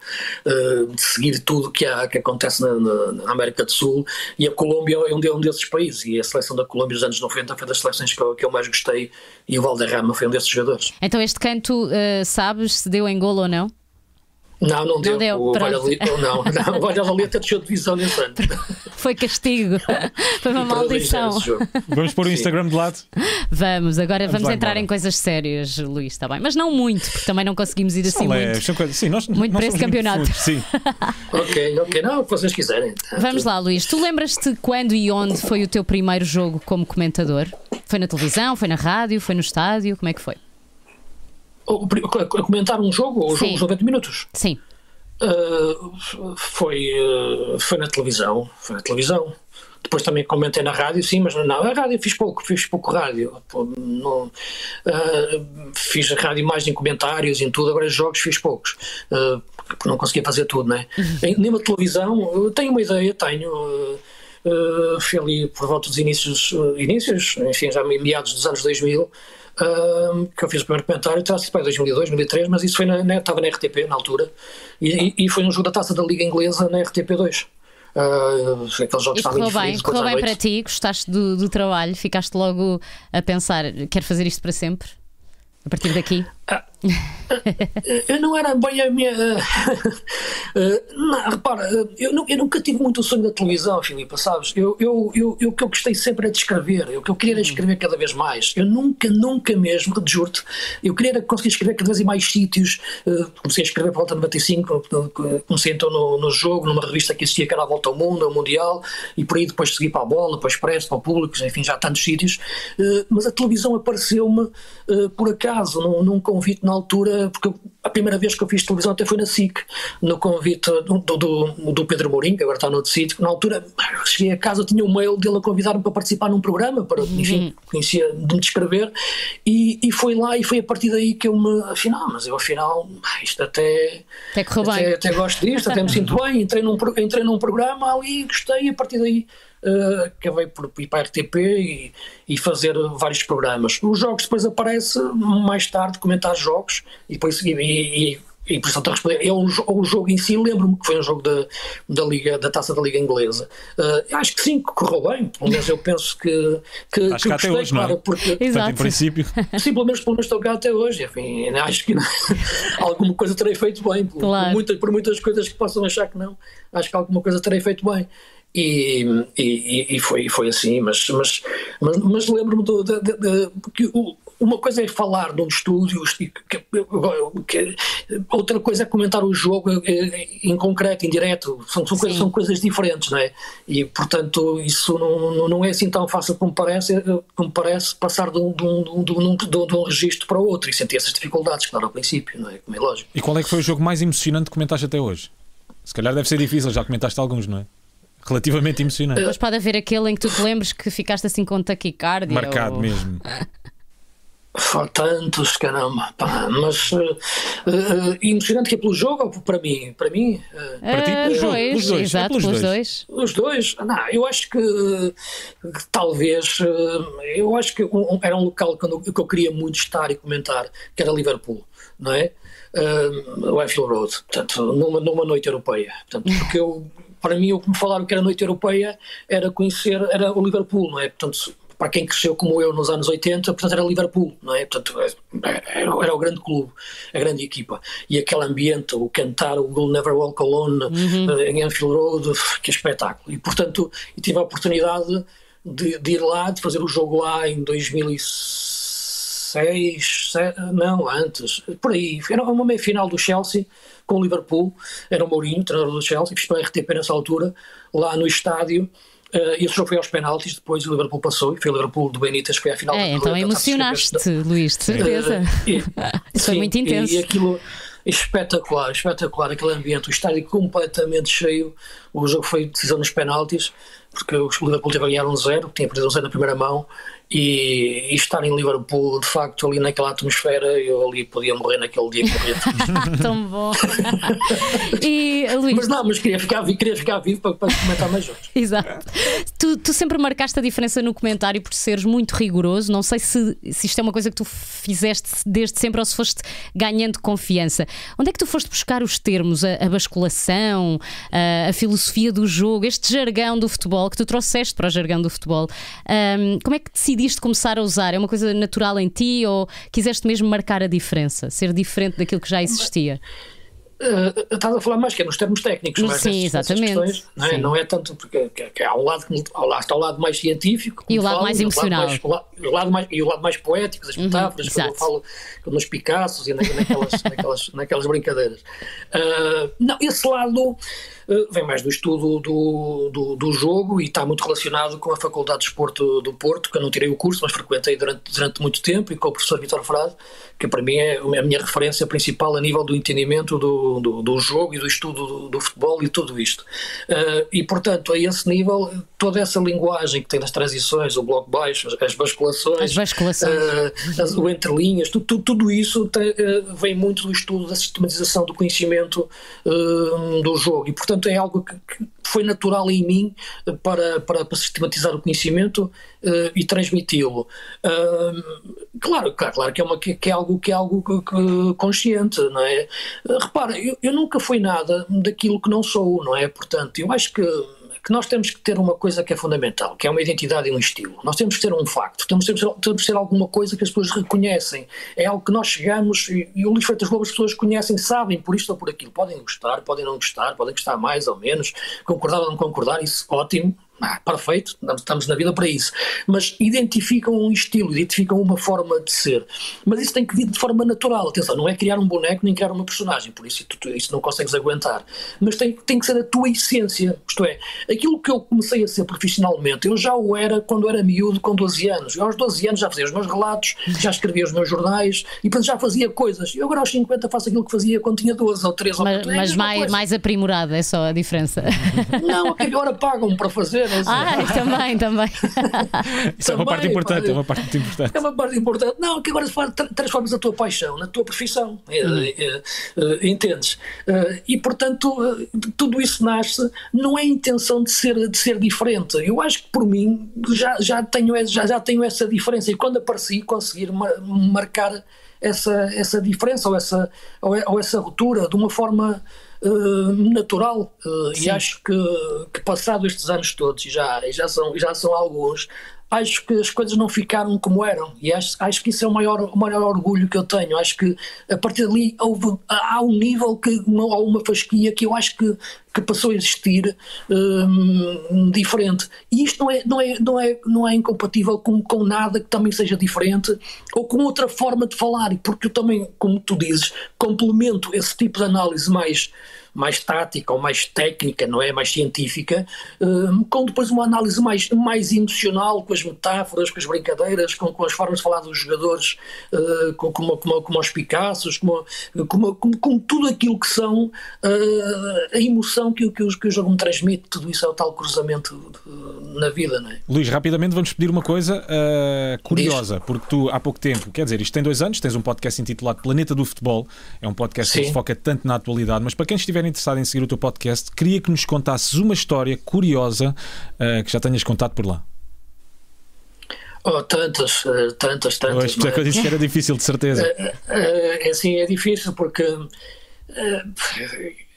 uh, de seguir tudo que, há, que acontece na, na, na, América do Sul. E a Colômbia é um, de, um desses países. E a seleção da Colômbia dos anos 90 foi das seleções que eu, que eu mais gostei. E o Valderrama foi um desses jogadores. Então, este canto, uh, sabes se deu em golo ou não? Não, não deu. Não deu o Valladolid, não, não, [laughs] o Valladolid deixou de visão nesse ano. Foi castigo. [laughs] Foi uma maldição. Vamos pôr o Instagram de lado? Vamos, agora vamos, vamos entrar embora. em coisas sérias, Luís, está bem? Mas não muito, porque também não conseguimos ir assim muito. Coisas, sim, nós, muito nós para esse campeonato. Muito sim. [laughs] ok, ok, não, o que vocês quiserem. Tá, vamos lá, Luís. Tu lembras-te quando e onde foi o teu primeiro jogo como comentador? Foi na televisão, foi na rádio, foi no estádio? Como é que foi? A comentar um jogo, ou Sim. jogo de 90 minutos? Sim. Uh, foi, uh, foi na televisão, foi na televisão. Depois também comentei na rádio, sim, mas não, a rádio fiz pouco, fiz pouco rádio. Não, uh, fiz a rádio mais em comentários, em tudo, agora jogos fiz poucos, porque não conseguia fazer tudo, né? Uhum. Nenhuma televisão, tenho uma ideia, tenho. Fui ali por volta dos inícios, inícios, enfim, já meados dos anos 2000, que eu fiz o primeiro comentário, terá sido para 2002, 2003, mas isso foi na, na, estava na RTP na altura, e, e, foi no jogo da taça da Liga Inglesa na RTP2. Uh, aqueles jogos isto correu bem, correu bem para ti, gostaste do, do trabalho, ficaste logo a pensar, quero fazer isto para sempre? A partir daqui? Ah, [laughs] eu não era bem a minha. [laughs] não, repara, eu, não, eu, nunca tive muito o sonho da televisão, Filipe, sabes? Eu, eu, eu, eu, o que eu gostei sempre é de escrever. O que eu queria era escrever cada vez mais. Eu nunca, nunca mesmo, juro-te, eu queria conseguir escrever cada vez em mais sítios. Comecei a escrever por volta de 95, comecei então no, no jogo, numa revista que existia que era a Volta ao Mundo, ao Mundial, e por aí depois segui para a bola, para o Expresso, para o Público, enfim, já tantos sítios. Mas a televisão apareceu-me por acaso, num, num convite na altura, porque a primeira vez que eu fiz televisão até foi na SIC, no convite do, do, do Pedro Mourinho, que agora está no outro sítio, na altura cheguei a casa, tinha um mail dele a convidar-me para participar num programa, para, uhum. enfim, conhecia de me descrever, e, e foi lá e foi a partir daí que eu me, afinal, mas eu afinal, isto até, até, até, até gosto disto, até me sinto bem, entrei num, entrei num programa ali, gostei, e a partir daí uh, acabei por ir para a RTP e, e, fazer vários programas. Os jogos depois aparece mais tarde, comentar jogos e depois e, e, e por isso estou a responder. É um, o jogo em si, lembro-me que foi um jogo da, da, Liga, da taça da Liga Inglesa. Uh, acho que sim, que correu bem, pelo menos eu penso que, que, acho que, que gostei, hoje, claro, não é? porque Exato. em princípio. [laughs] Sim, pelo menos, pelo menos estou cá até hoje. Enfim, acho que não, alguma coisa terei feito bem, por, claro. por, muitas, por muitas coisas que possam achar que não, acho que alguma coisa terei feito bem. E, e, e, foi, foi assim, mas, mas, mas, mas lembro-me que uma coisa é falar num estúdio, que, que, outra coisa é comentar o jogo em concreto, em direto, são, são, coisas, são coisas diferentes, não é? E portanto isso não, não é assim tão fácil como parece, como parece passar de um, de, um, de, um, de um registro para o outro e sentir essas dificuldades, claro, ao princípio, não é? Como é lógico. E qual é que foi o jogo mais emocionante que comentaste até hoje? Se calhar deve ser difícil, já comentaste alguns, não é? Relativamente emocionante. Mas pode haver aquele em que tu te lembres que ficaste assim com taquicardia. Marcado ou... mesmo. Tantos, caramba, pá, mas uh, uh, emocionante que é pelo jogo ou para mim? Para mim? Uh, para ti, pelo jogo, dois, dois, exato, é pelos, dois. dois. Os dois? Não, eu acho que, que talvez, eu acho que um, era um local que eu, que eu queria muito estar e comentar, que era Liverpool, não é? uh, o Anfield Road, portanto, numa, numa noite europeia. Portanto, porque eu, para mim, o que me falaram que era noite europeia era conhecer, era o Liverpool, não é? Portanto, para quem cresceu como eu nos anos 80, portanto era Liverpool, não é? Portanto, era, era o grande clube, a grande equipa. E aquele ambiente, o cantar o Never Walk Alone uhum. em Anfield Road, que espetáculo. E portanto, tive a oportunidade de, de ir lá, de fazer o jogo lá em 2006, não, antes, por aí. Era uma meia final do Chelsea com o Liverpool, era o Mourinho, treinador do Chelsea, para a RTP nessa altura, lá no estádio. Uh, esse jogo foi aos penaltis, depois o Liverpool passou e foi o Liverpool do Benítez, foi a final é, Então emocionaste, Luís, de certeza. Uh, e, Isso [laughs] foi muito intenso. E, e aquilo espetacular, espetacular, aquele ambiente, o estádio completamente cheio. O jogo foi decisão nos penaltis, porque o Liverpool teve a ganhar um zero, tinha perdido um zero na primeira mão, e, e, estar em Liverpool, de facto, ali naquela atmosfera, eu ali podia morrer naquele dia [laughs] Tão bom. e, Luís... Mas não, mas queria ficar, queria ficar vivo para, para comentar mais jogos. Exato. Tu, tu, sempre marcaste a diferença no comentário por seres muito rigoroso. Não sei se, se isto é uma coisa que tu fizeste desde sempre ou se foste ganhando confiança. Onde é que tu foste buscar os termos, a, a basculação, a, a, filosofia do jogo, este jargão do futebol que tu trouxeste para o jargão do futebol? Um, como é que decidiste? Decidiste começar a usar? É uma coisa natural em ti ou quiseste mesmo marcar a diferença, ser diferente daquilo que já existia? Uh, estás a falar mais que é nos termos técnicos, mas Sim, exatamente. Questões, não, é? não, é? tanto porque que, que há um lado que lá está o lado mais científico e o lado mais emocional. O lado mais, o lado mais, e o lado mais poético, das uhum, metáforas, uhum, que eu falo nos Picassos e naquelas, naquelas, naquelas brincadeiras. Uh, não, esse lado eh, vem mais do estudo do, do, do, jogo e está muito relacionado com a Faculdade de Esporto do Porto, que eu não tirei o curso, mas frequentei durante, durante muito tempo, e com o professor Vitor Frade, que para mim é a minha referência principal a nível do entendimento do, do, do jogo e do estudo do, do, futebol e tudo isto. Uh, e, portanto, a esse nível, toda essa linguagem que tem nas transições, o bloco baixo, as basculações, as basculações. Uh, as, o entrelinhas, tudo, tudo, tudo isso tem, uh, vem muito do estudo da sistematização do conhecimento do jogo. E, portanto, portanto, é algo que, que foi natural em mim eh, para, para, para sistematizar o conhecimento uh, e transmiti-lo. Uh, claro, claro, que é, uma, que, é algo, que é algo que, que consciente, não é? Uh, repara, eu, eu nunca fui nada daquilo que não sou, não é? Portanto, eu acho que que nós temos que ter uma coisa que é fundamental, que é uma identidade e um estilo. Nós temos que ter um facto, temos, temos, temos que ter alguma coisa que as pessoas reconhecem. É algo que nós chegamos e, e o Luís Freitas Lobo as pessoas conhecem, sabem por isto ou por aquilo. Podem gostar, podem não gostar, podem gostar mais ou menos, concordar ou não concordar, isso ótimo, ah, perfeito, estamos na vida para isso. Mas identificam um estilo, identificam uma forma de ser. Mas isso tem que vir de forma natural. Atenção, não é criar um boneco nem criar uma personagem, por isso isso não consegues aguentar. Mas tem, tem que ser a tua essência. Isto é, aquilo que eu comecei a ser profissionalmente, eu já o era quando era miúdo, com 12 anos. Eu aos 12 anos já fazia os meus relatos, já escrevia os meus jornais e portanto já fazia coisas. Eu agora aos 50 faço aquilo que fazia quando tinha 12 ou 13 mas, ou 14. Mas mais, mais aprimorada é só a diferença. Não, agora pagam para fazer ah, também, também. [laughs] Isso também, é uma parte importante, é uma parte muito importante. É uma parte importante. Não, que agora transformas a tua paixão na tua profissão. Uhum. Uh, entendes? Uh, e portanto, tudo isso nasce, não é intenção de ser, de ser diferente. Eu acho que por mim já, já, tenho, já, já tenho essa diferença e quando apareci conseguir marcar essa, essa diferença ou essa, ou essa ruptura de uma forma natural. Uh, e acho que, que passado estes anos todos, e já, já, são, já são alguns, acho que as coisas não ficaram como eram e acho, acho que isso é o maior, o maior orgulho que eu tenho. Acho que a partir dali houve, há um nível, que, uma, uma fasquia que eu acho que, que passou a existir um, diferente. E isto não é, não é, não é, não é incompatível com, com nada que também seja diferente ou com outra forma de falar, porque eu também, como tu dizes, complemento esse tipo de análise mais mais tática ou mais técnica, não é? Mais científica, um, com depois uma análise mais, mais emocional, com as metáforas, com as brincadeiras, com, com as formas de falar dos jogadores, uh, com, como, como, como os Picassos, como, como, como, com tudo aquilo que são uh, a emoção que, que, que o jogo me transmite, tudo isso é o tal cruzamento de, na vida, não é? Luís, rapidamente vamos pedir uma coisa uh, curiosa, Diz. porque tu há pouco tempo, quer dizer, isto tem dois anos, tens um podcast intitulado Planeta do Futebol, é um podcast Sim. que se foca tanto na atualidade, mas para quem estiver interessado em seguir o teu podcast, queria que nos contasses uma história curiosa uh, que já tenhas contado por lá. Oh, tantas, tantas, tantas. Hoje, é? que eu disse que era difícil, de certeza. É assim, é difícil porque,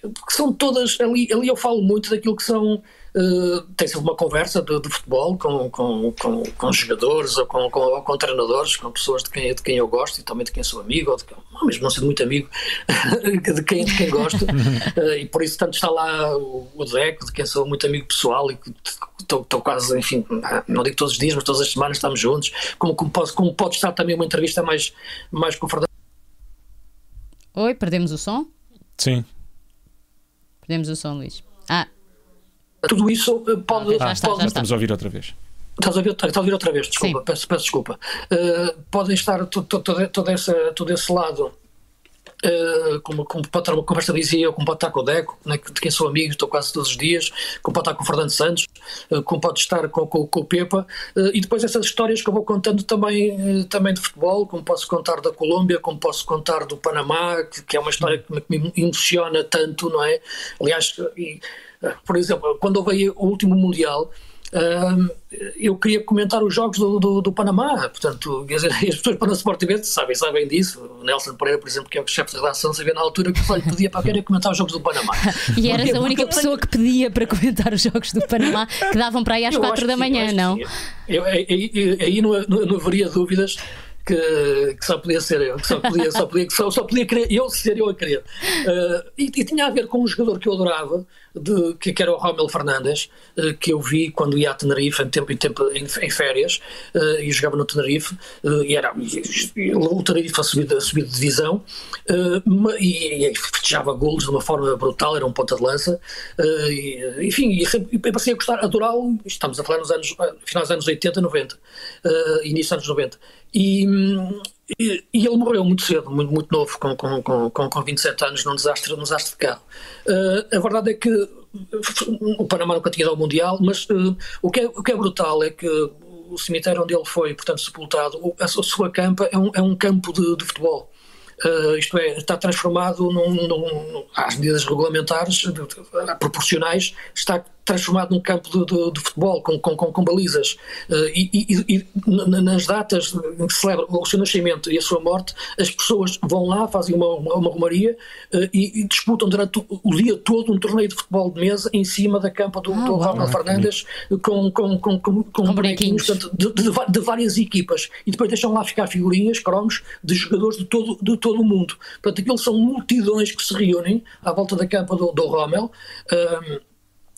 porque são todas. Ali, ali eu falo muito daquilo que são Uh, tem sempre uma conversa de, de futebol com, com, com, com, jogadores ou com, com, com, treinadores, com pessoas de quem, de quem eu gosto e também de quem sou amigo, ou, de, ou mesmo não sendo muito amigo, [laughs] de quem, de quem gosto. Uh, e por isso, tanto está lá o, o Deco, de quem sou muito amigo pessoal e estou quase, enfim, não digo todos os dias, mas todas as semanas estamos juntos. Como, como, pode, como pode estar também uma entrevista mais, mais confortável. Oi, perdemos o som? Sim. Perdemos o som, Luís. Ah, tudo isso eh, pode. Ah, está, pode... Estamos a ouvir outra vez. Estás a ouvir, estás a ouvir outra vez, desculpa, peço, peço, desculpa. Uh, podem estar todo, todo, todo, essa, todo esse lado Uh, como, como pode estar uma conversa dizia, como pode estar com o Deco, né, de quem sou amigo, estou quase todos os dias, como pode estar com o Fernando Santos, uh, como pode estar com, com, com o Pepa, uh, e depois essas histórias que eu vou contando também, também de futebol, como posso contar da Colômbia, como posso contar do Panamá, que, que é uma história que me, que me, emociona tanto, não é? Aliás, e, por exemplo, quando houve o último Mundial, eu queria comentar os jogos do, do, do Panamá, portanto, dizer, [laughs] as pessoas para o Sport TV sabem, sabem disso. O Nelson Pereira, por exemplo, que é o chefe de redação, sabia na altura que eu pedia para querer comentar os jogos do Panamá. [laughs] e eras a única pessoa que pedia para comentar os jogos do Panamá, que davam para aí às 4 da manhã, não? Eu, aí, aí não, não, não haveria dúvidas que, que, só podia ser eu, que só podia, só podia, só, só podia querer, eu ser eu a querer. Uh, e, e, tinha a ver com um jogador que eu adorava, de, que, que era o Romel Fernandes, uh, que eu vi quando ia a Tenerife, em tempo em, tempo, em, em férias, uh, e jogava no Tenerife, e era o Tenerife a subir, a subir de divisão, e, e festejava golos de uma forma brutal, era um ponta de lança, e, enfim, e eu passei a gostar, adorá-lo, estamos a falar nos anos, finais dos anos 80, 90, início dos anos 90. E, e, e, ele morreu muito cedo, muito, muito novo, com, com, com, com 27 anos, num desastre, num desastre de carro. Uh, a verdade é que o Panamá nunca tinha dado ao Mundial, mas uh, o, que é, o que é brutal é que o cemitério onde ele foi, portanto, sepultado, a sua campa é um, é um campo de, de futebol. Uh, isto é, está transformado num, num, às medidas regulamentares proporcionais, está transformado num campo de, de, de futebol com, com, com, com balizas uh, e, e, e, nas datas em que se celebra o seu nascimento e a sua morte as pessoas vão lá, fazem uma, uma, uma romaria uh, e, e, disputam durante o, dia todo um torneio de futebol de mesa em cima da campa do, ah, do Rafael Fernandes com, com, com, com, com bonequinhos portanto, de, de, de, várias equipas. E depois deixam lá ficar figurinhas, cromos de jogadores de todo, de todo o mundo. Portanto aquilo são multidões que se reúnem à volta da campa do, do Rommel um,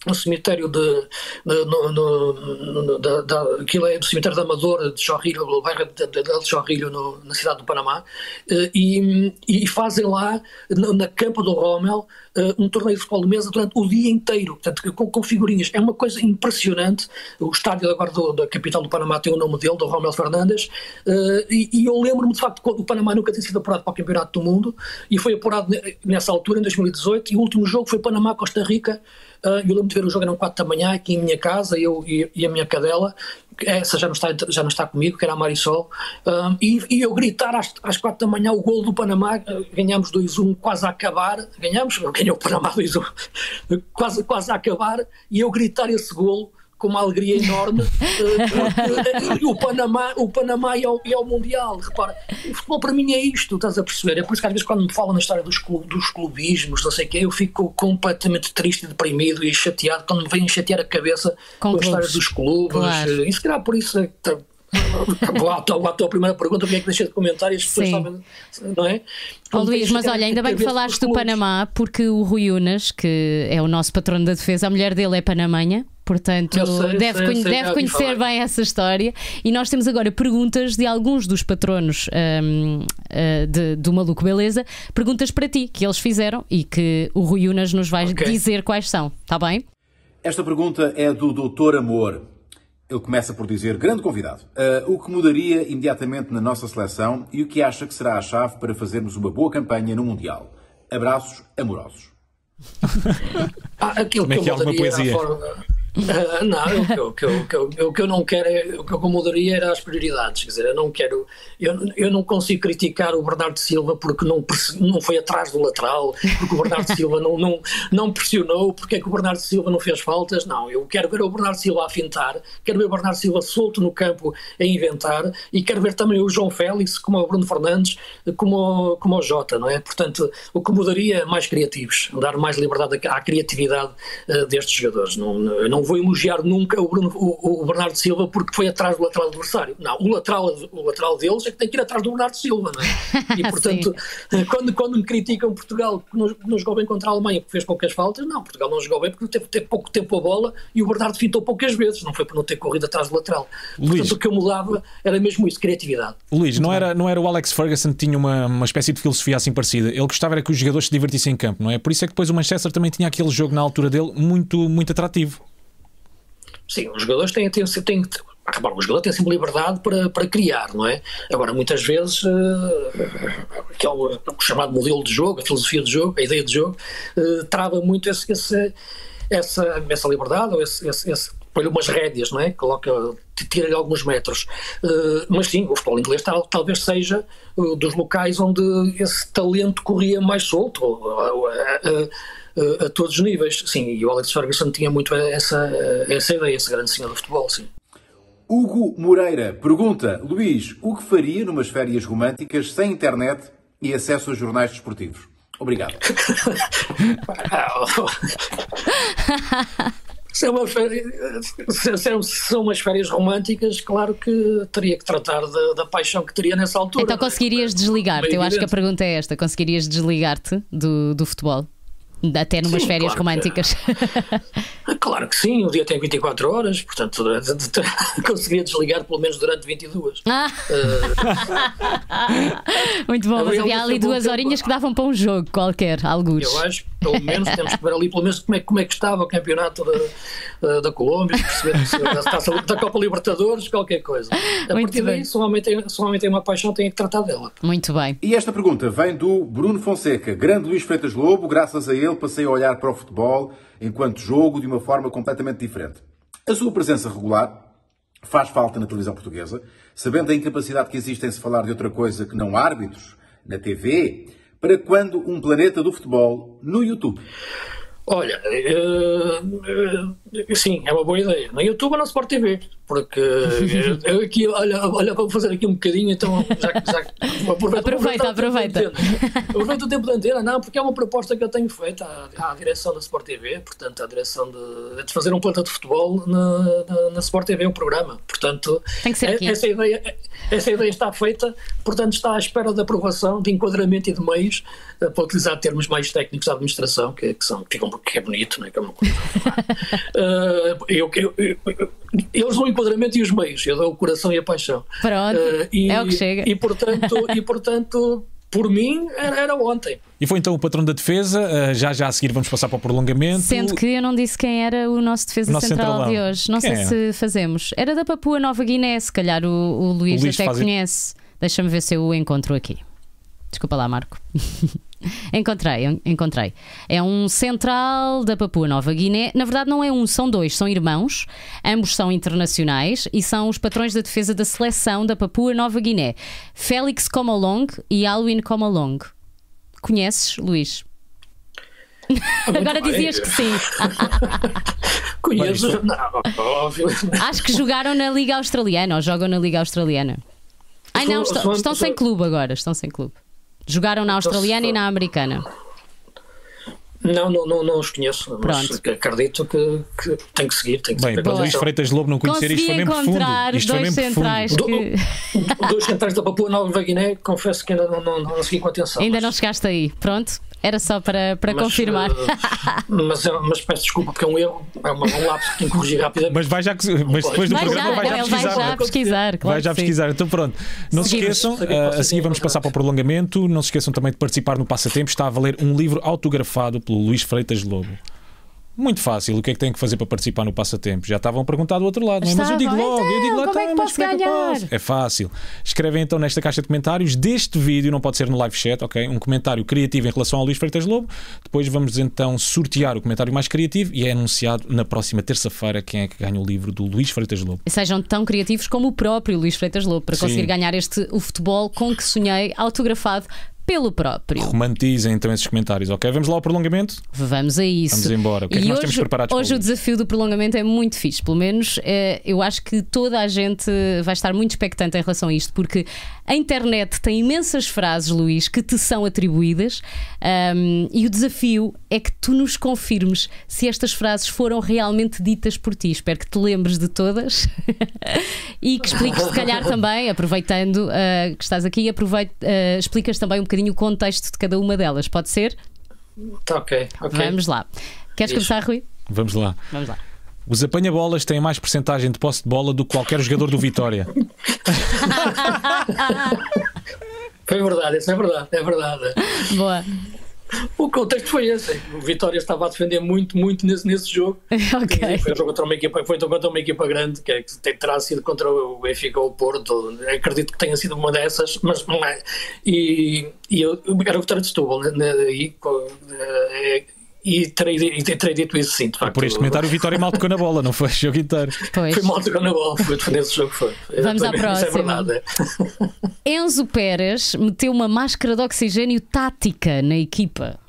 no cemitério de, no, no, no, da, da, aquilo é do cemitério da Amadora de Chorrilho, no bairro de, de, de Chorrilho no, na cidade do Panamá eh, e, e fazem lá na, na campa do Rommel eh, um torneio de futebol de mesa durante o dia inteiro, portanto, com, com figurinhas. É uma coisa impressionante. O estádio agora do, da capital do Panamá tem o nome dele, do Rommel Fernandes, uh, e, e, eu lembro-me de facto que o Panamá nunca tinha sido apurado para o Campeonato do Mundo e foi apurado nessa altura, em 2018, e o último jogo foi Panamá-Costa Rica. Uh, eu lembro de ver o jogo, eram 4 da manhã, aqui em minha casa, eu e, e a minha cadela, essa já não está, já não está comigo, que era a Marisol, um, e, e, eu gritar às, às quatro da manhã o gol do Panamá, ganhamos 2-1 quase a acabar, ganhamos, ganhou o Panamá 2-1, [laughs] quase, quase a acabar, e eu gritar esse gol com uma alegria enorme. uh, o Panamá, o Panamá e ao, e ao Mundial. Repara, o futebol para mim é isto, estás a perceber? É por isso que às vezes quando me falam na história dos, dos clubismos, não sei o quê, eu fico completamente triste, deprimido e chateado quando me vêm chatear a cabeça com, com a história dos clubes. Claro. E se calhar por isso é que lá, a [laughs] tua primeira pergunta, porque é que deixei de comentar e as pessoas sabem, não é? Oh, Luís, mas olha, ainda bem que falaste do Panamá, porque o Rui Unas, que é o nosso patrono da defesa, a mulher dele é panamanha, Portanto, sei, deve, sei, conhe sei, deve conhecer bem essa história. E nós temos agora perguntas de alguns dos patronos um, uh, eh, de, do Maluco Beleza, perguntas para ti que eles fizeram e que o Rui Unas nos vai okay. dizer quais são. Está bem? Esta pergunta é do Doutor Amor. Ele começa por dizer: Grande convidado, uh, o que mudaria imediatamente na nossa seleção e o que acha que será a chave para fazermos uma boa campanha no Mundial? Abraços amorosos. [laughs] ah, aquilo Como é que, que é alguma poesia? Uh, não, o que, eu, o, que eu, o, que eu, não quero é, o que eu mudaria era as prioridades, quer dizer, eu não quero, eu, eu não consigo criticar o Bernardo Silva porque não, não foi atrás do lateral, porque o Bernardo [laughs] Silva não, não, não pressionou, porque é que o Bernardo Silva não fez faltas, não, eu quero ver o Bernardo Silva a fintar, quero ver o Bernardo Silva solto no campo a inventar e quero ver também o João Félix, como o Bruno Fernandes, como, como o Jota, não é? Portanto, o que mudaria é mais criativos, dar mais liberdade à criatividade uh, destes jogadores, não, não não vou elogiar nunca o, Bruno, o, o, Bernardo Silva porque foi atrás do lateral adversário. Não, o lateral, o lateral deles é que tem que ir atrás do Bernardo Silva, não é? [laughs] E portanto, quando, quando me criticam Portugal que não, não, jogou bem contra a Alemanha porque fez poucas faltas, não, Portugal não jogou bem porque teve, teve pouco tempo a bola e o Bernardo fintou poucas vezes, não foi por não ter corrido atrás do lateral. Luís, portanto, o que eu mudava era mesmo isso, criatividade. Luís, não era, não era o Alex Ferguson que tinha uma, uma espécie de filosofia assim parecida. Ele gostava era que os jogadores se divertissem em campo, não é? Por isso é que depois o Manchester também tinha aquele jogo na altura dele muito, muito atrativo. Sim, os jogadores têm, têm, têm, têm Repara, o jogador tem sempre liberdade para, para criar, não é? Agora, muitas vezes, uh, que é o, o, chamado modelo de jogo, a filosofia de jogo, a ideia de jogo, uh, trava muito esse, esse, essa, essa liberdade, ou esse, esse, esse põe-lhe umas rédeas, não é? Coloca, tira-lhe alguns metros. Uh, mas sim, o futebol inglês tal, talvez seja uh, dos locais onde esse talento corria mais solto. Uh, a todos os níveis. Sim, e o Alex Ferguson tinha muito essa, essa ideia, esse grande senhor do futebol, sim. Hugo Moreira pergunta: Luís, o que faria numas férias românticas sem internet e acesso a jornais desportivos? Obrigado. [laughs] se, é uma férias, se, são umas férias românticas, claro que teria que tratar da, da paixão que teria nessa altura. Então é? conseguirias desligar-te? Eu acho que a pergunta é esta: conseguirias desligar-te do, do futebol? Até numas sim, férias claro românticas. Que, [laughs] claro que sim, o dia tem 24 horas, portanto [laughs] conseguiria desligar pelo menos durante 22. Ah. Uh, [laughs] Muito bom, mas havia ali duas horinhas que davam para um jogo qualquer, alguns. Eu acho pelo menos temos que ver ali pelo menos como é, como é que estava o campeonato da, da Colômbia, perceber se da, da Copa Libertadores, qualquer coisa. A Muito partir bem. daí, se um, homem tem, se um homem tem uma paixão, tem que tratar dela. Muito bem. E esta pergunta vem do Bruno Fonseca, grande Luís Freitas Lobo, graças a ele ele passei a olhar para o futebol enquanto jogo de uma forma completamente diferente. A sua presença regular faz falta na televisão portuguesa, sabendo a incapacidade que existe em se falar de outra coisa que não árbitros, na TV, para quando um planeta do futebol no YouTube. Olha, uh, sim, é uma boa ideia. No YouTube ou na Sport TV, porque [laughs] eu aqui, olha, olha, vou fazer aqui um bocadinho, então já, já [laughs] aproveita, aproveita. [laughs] Aproveita. aproveita o tempo da antena, não, porque é uma proposta que eu tenho feita à, à direção da Sport TV, portanto, à direção de, de fazer um planta de futebol na, na, na, Sport TV, um programa. Portanto, Tem que ser aqui. essa ideia, essa ideia está feita, portanto, está à espera de aprovação, de enquadramento e de meios uh, para utilizar termos mais técnicos da administração, que, que são, que ficam que é bonito, não é? Que é uma coisa. uh, eu, eu, eu, eles dão o enquadramento e os meios, eu dou o coração e a paixão. Pronto, uh, e, é o que chega. E portanto, [laughs] e, portanto por mim, era, era, ontem. E foi então o patrão da defesa. Uh, já já a seguir vamos passar para o prolongamento. Sendo que eu não disse quem era o nosso defesa o nosso central de hoje. Não quem sei é? se fazemos. Era da Papua Nova Guiné, se calhar o, o Luís, o Luís até conhece. Deixa-me ver se eu o encontro aqui. Desculpa lá, Marco. [laughs] encontrei, encontrei. É um central da Papua Nova Guiné. Na verdade, não é um, são dois, são irmãos. Ambos são internacionais e são os patrões da defesa da seleção da Papua Nova Guiné. Félix Comolong e Alwin Comolong. Conheces, Luís? Agora dizias que sim. [laughs] Conheço. Acho que jogaram na Liga Australiana ou jogam na Liga Australiana. Ai não, estão, estão sem clube agora, estão sem clube. Jogaram na australiana e na americana. Não, não, não, não os conheço, mas Pronto. acredito que, que tem que seguir. Tem que Bem, para Luís Freitas Lobo não conhecer Consegui isto foi mesmo profundo. Isto dois foi mesmo centrais profundo. Que... Do, dois centrais da Papua Nova Guiné, confesso que ainda não, não, não segui com atenção. Ainda mas... não chegaste aí, pronto. Era só para, para mas, confirmar. Uh, mas, mas peço desculpa, porque é um erro, é uma, um lapso que tenho que corrigir rapidamente. Mas, vai já, mas depois do vai programa já, vai já pesquisar. Vai já pesquisar, claro vai já pesquisar. Então pronto, não Seguimos. se esqueçam, uh, a seguir vamos passar para o prolongamento. Não se esqueçam também de participar no Passatempo. Está a valer um livro autografado pelo Luís Freitas Lobo. Muito fácil. O que é que tem que fazer para participar no passatempo? Já estavam a perguntar do outro lado. não é? Mas eu digo logo, eu digo Então, logo, como é que "Tá, mas posso é ganhar?" posso? É fácil. Escrevem então nesta caixa de comentários deste vídeo, não pode ser no live chat, ok? Um comentário criativo em relação ao Luís Freitas Lobo. Depois vamos então sortear o comentário mais criativo e é anunciado na próxima terça-feira quem é que ganha o livro do Luís Freitas Lobo. Sejam tão criativos como o próprio Luís Freitas Lobo para Sim. conseguir ganhar este o futebol com que sonhei, autografado pelo próprio. Romantizem então esses comentários, ok? Vamos lá ao prolongamento? Vamos a isso. Vamos embora. O que é que e nós hoje, temos preparados para Hoje o desafio do prolongamento é muito fixe. Pelo menos eh, eu acho que toda a gente vai estar muito expectante em relação a isto, porque a internet tem imensas frases, Luís, que te são atribuídas ahm, e o desafio é que tu nos confirmes se estas frases foram realmente ditas por ti. Espero que te lembres de todas [laughs] e que expliques, se calhar, também, aproveitando ah, que estás aqui, ah, explicas também um bocadinho o contexto de cada uma delas. Pode ser? Tá ok, ok. Vamos lá. Queres Diz. começar, Rui? Vamos lá. Vamos lá. Os apanha-bolas têm mais porcentagem de posse de bola do que qualquer jogador do Vitória. [laughs] Foi verdade, isso é verdade, é verdade. Boa. O contexto foi esse. O Vitória estava a defender muito, muito nesse, nesse jogo. [laughs] Ok. Foi um jogo contra uma equipa, foi contra uma equipa grande, que, é, que terá sido contra o Benfica ou o Porto. Acredito que tenha sido uma dessas, mas não é. E, e eu, era o Vitória de Setúbal, né, e, eh, e, terei, e terei dito isso sim, de facto. Por este comentário, o Vitória mal tocou na bola, não foi o jogo inteiro. Pois. Foi mal tocando na bola, foi defender esse jogo. Foi. Vamos à Isso é próxima. verdade. é. Enzo Pérez meteu uma máscara de oxigênio tática na equipa. [laughs]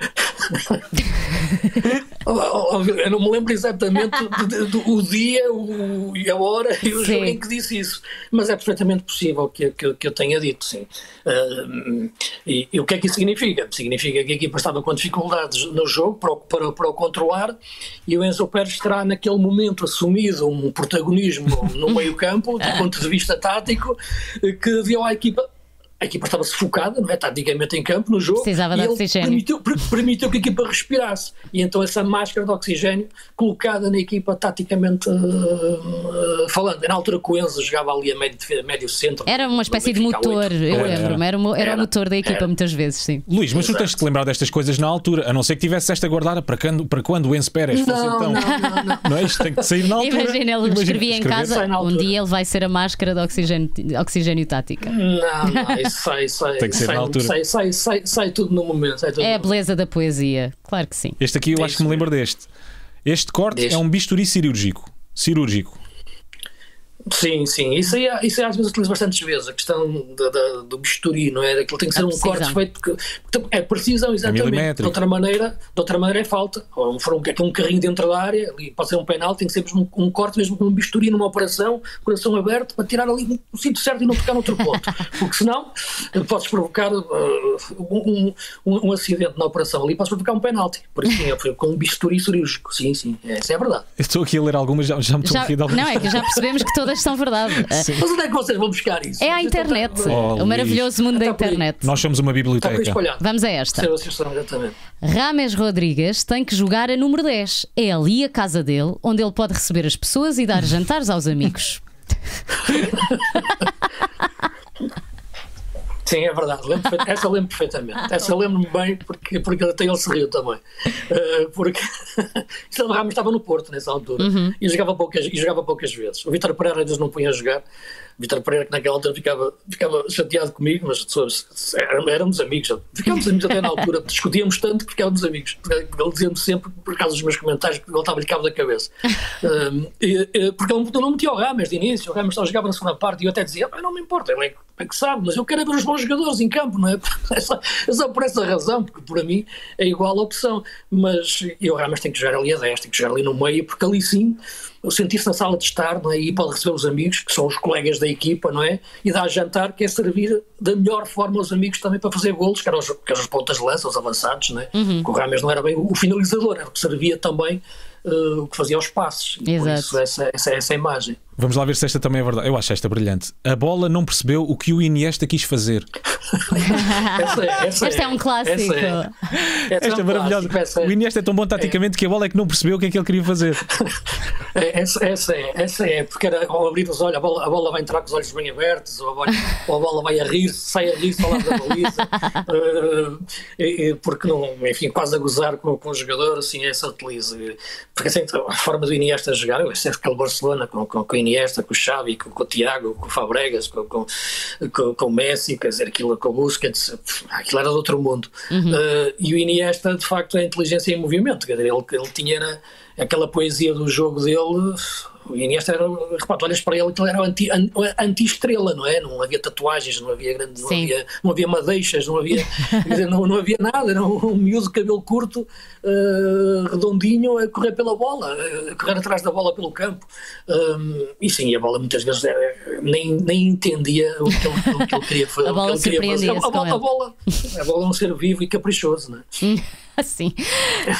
Oh, oh, Eu não me lembro exatamente do, do- do- dia o, e a hora e o jogo em que disse isso, mas é perfeitamente possível que, que, que eu tenha dito, sim. Ah, e, e o que é que isso significa? Significa que a equipa estava com dificuldades no jogo para, o- para, para o controlar e o Enzo Pérez terá naquele momento assumido um protagonismo no meio campo, do [laughs] ponto de vista tático, que deu à equipa a equipa estava sufocada, não é? Taticamente em campo, no jogo. Precisava de e oxigênio. Permitiu, per- permitiu que a equipa respirasse. E então essa máscara de oxigênio colocada na equipa taticamente uh, uh, falando. Na altura que o Enzo jogava ali a médio, médio centro. Era uma espécie de motor, oito. eu Era, lembro-me. Era, o mo- era o Era. motor da equipa Era. muitas vezes, sim. Luís, mas tu Exato. tens de te lembrar destas coisas na altura, a não ser que tivesse esta guardada para quando, para quando o Enzo Pérez fosse Não, então. não, não, não. Não é isto? Tem que sair na altura. Imagina, ele escrevia em casa: um dia ele vai ser a máscara de oxigênio, de oxigênio tática. Não, não, isso sai, sai, Tem que ser sai, na altura. sai, sai, sai, sai tudo no momento. Sai tudo É a beleza da poesia, claro que sim. Este aqui eu É acho que me lembro deste. Este corte Deste. é um bisturi cirúrgico. Cirúrgico. Sim, sim. Isso aí, isso aí às vezes utilizo bastantes vezes, a questão da- da- do bisturi, não é? Aquilo tem que ser A um precisão. corte feito. Que, porque é precisão, exatamente. De outra, maneira, de outra maneira é falta. Ou for um, um carrinho dentro da área, ali pode ser um penal, tem que ser mesmo um, um corte, mesmo com um bisturi numa operação, coração aberto, para tirar ali o sítio certo e não tocar noutro ponto. [laughs] Porque senão eh, podes provocar uh, um, um, um acidente na operação ali, podes provocar um penalti. Por isso, sim, eu fui com um bisturi cirúrgico. Sim, sim, é, isso é verdade. Estou aqui a ler algumas, já, já me estou a rir de algumas. não, é que já [laughs] percebemos que todas são verdade. [laughs] Mas onde é que vocês vão buscar isso? É estão- internet. Oh, o maravilhoso mundo da internet. Nós somos uma biblioteca. Vamos a esta. Rames Rodrigues tem que jogar a número 10. É ali a casa dele, onde ele pode receber as pessoas e dar [laughs] jantares aos amigos. [laughs] Sim, é verdade. Lembro. [laughs] Essa eu lembro perfeitamente. Essa eu lembro-me bem porque, porque até ele se riu também. Uh, porque [laughs] Silva Ramos estava no Porto nessa altura e, jogava poucas, e jogava poucas vezes. O Vitor Pereira ainda não punha a jogar. Vitor Pereira, que naquela altura ficava, ficava chateado comigo, mas éramos, éramos amigos. Ficámos amigos até na altura. [laughs] Discutíamos tanto que ficávamos amigos. Porque Ele dizia-me sempre, por causa dos meus comentários, que ele estava-lhe cabo da cabeça. [laughs] Um, e, e, porque ele não metia o Rames de início. O Rames só jogava na segunda parte e eu até dizia: "Ah, não me importa, ele é que- é que sabe, mas eu quero é ver os bons jogadores em campo, não é? [laughs] É só, é só por essa razão, porque para mim é igual a opção. Mas e o Rames tem que jogar ali a 10, tem que jogar ali no meio, porque ali sim eu sentir-se na sala de estar, não é? E pode receber os amigos, que são os colegas da equipa, não é? E dar jantar, que é servir da melhor forma aos amigos também para fazer golos, que eram os, que eram os pontas de lança, os avançados, não é? Porque o Rames não era bem o finalizador, era o que servia também. eh, o que fazia os passes. E Por Exato. isso, essa, essa, essa imagem. Vamos lá ver se esta também é verdade. Eu acho esta brilhante. A bola não percebeu o que o Iniesta quis fazer. Essa é, essa Este é um clássico. Essa é, essa Esta é um maravilhosa. clássico, é. O Iniesta é tão bom taticamente que a bola é que não percebeu o que é que ele queria fazer. É, Essa, essa é, essa é, porque era, ao abrir os olhos, a bola, a bola vai entrar com os olhos bem abertos, ou a bola, ou a bola vai a rir, sai a rir, lado da baliza, [laughs] eh, e- e porque não, enfim, quase a gozar com, com o jogador, assim, essa utiliza. Porque assim, a forma do Iniesta jogar, eu sei aquele Barcelona com, com, com o Iniesta, com o Xavi, com, com o Tiago, com o Fabregas, com, com, com, com o Messi, quer dizer, aquilo com o Busquets, aquilo era de outro mundo. Eh, e o Iniesta, de facto, é a inteligência em movimento, quer dizer, ele, ele tinha era aquela poesia do jogo dele. O Iniesta era, repara, olhas para ele, ele era anti- an- anti-estrela, não é? Não havia tatuagens, não havia grande, não havia, não havia madeixas, não havia, dizer, não, não havia nada, era um, um miúdo de cabelo curto, eh, redondinho, a correr pela bola, a correr atrás da bola pelo campo. Um, e sim, a bola muitas vezes eh, nem, nem entendia o que ele, o que ele queria [laughs] fazer. A bola A, bola- a bola, a bola é um ser vivo e caprichoso, não é? [laughs] Sim.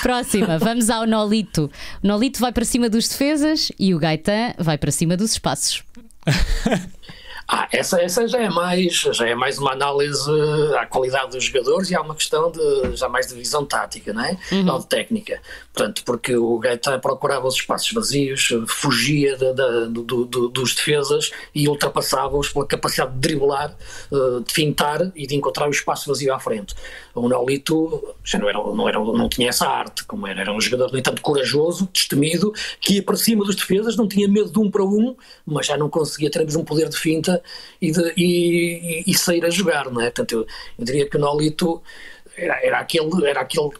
Próxima, vamos ao Nolito. O Nolito vai para cima dos defesas e o Gaetan vai para cima dos espaços. [laughs] Ah, essa, essa já é mais já é mais uma análise à qualidade dos jogadores e há uma questão de já mais de visão tática, não é? Não de técnica. Portanto, porque o Gaetan procurava os espaços vazios, fugia da- da- do- do- dos defesas e ultrapassava-os pela capacidade de driblar, eh, de fintar e de encontrar o espaço vazio à frente. O Nolito já não, era, não, era, não tinha essa arte, como era, era um jogador, no entanto, corajoso, destemido, que ia para cima dos defesas, não tinha medo de um para um, mas já não conseguia termos um poder de finta e, de- e- e- sair a jogar, não é? Portanto, eu, eu diria que o Nolito era, era aquele. Era aquele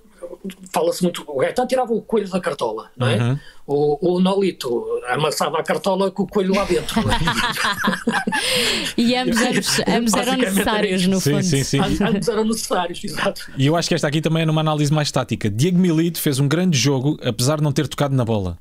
Fala-se muito. O Gaetan tirava o coelho da cartola, não é? O, o Nolito amassava a cartola com o coelho lá dentro. é? [laughs] E ambos, ambos, [laughs] ambos eram necessários, no Sim, fundo. sim, sim. Ambos- Ambos eram necessários, exato. E eu acho que esta aqui também é numa análise mais tática. Diego Milito fez um grande jogo, apesar de não ter tocado na bola.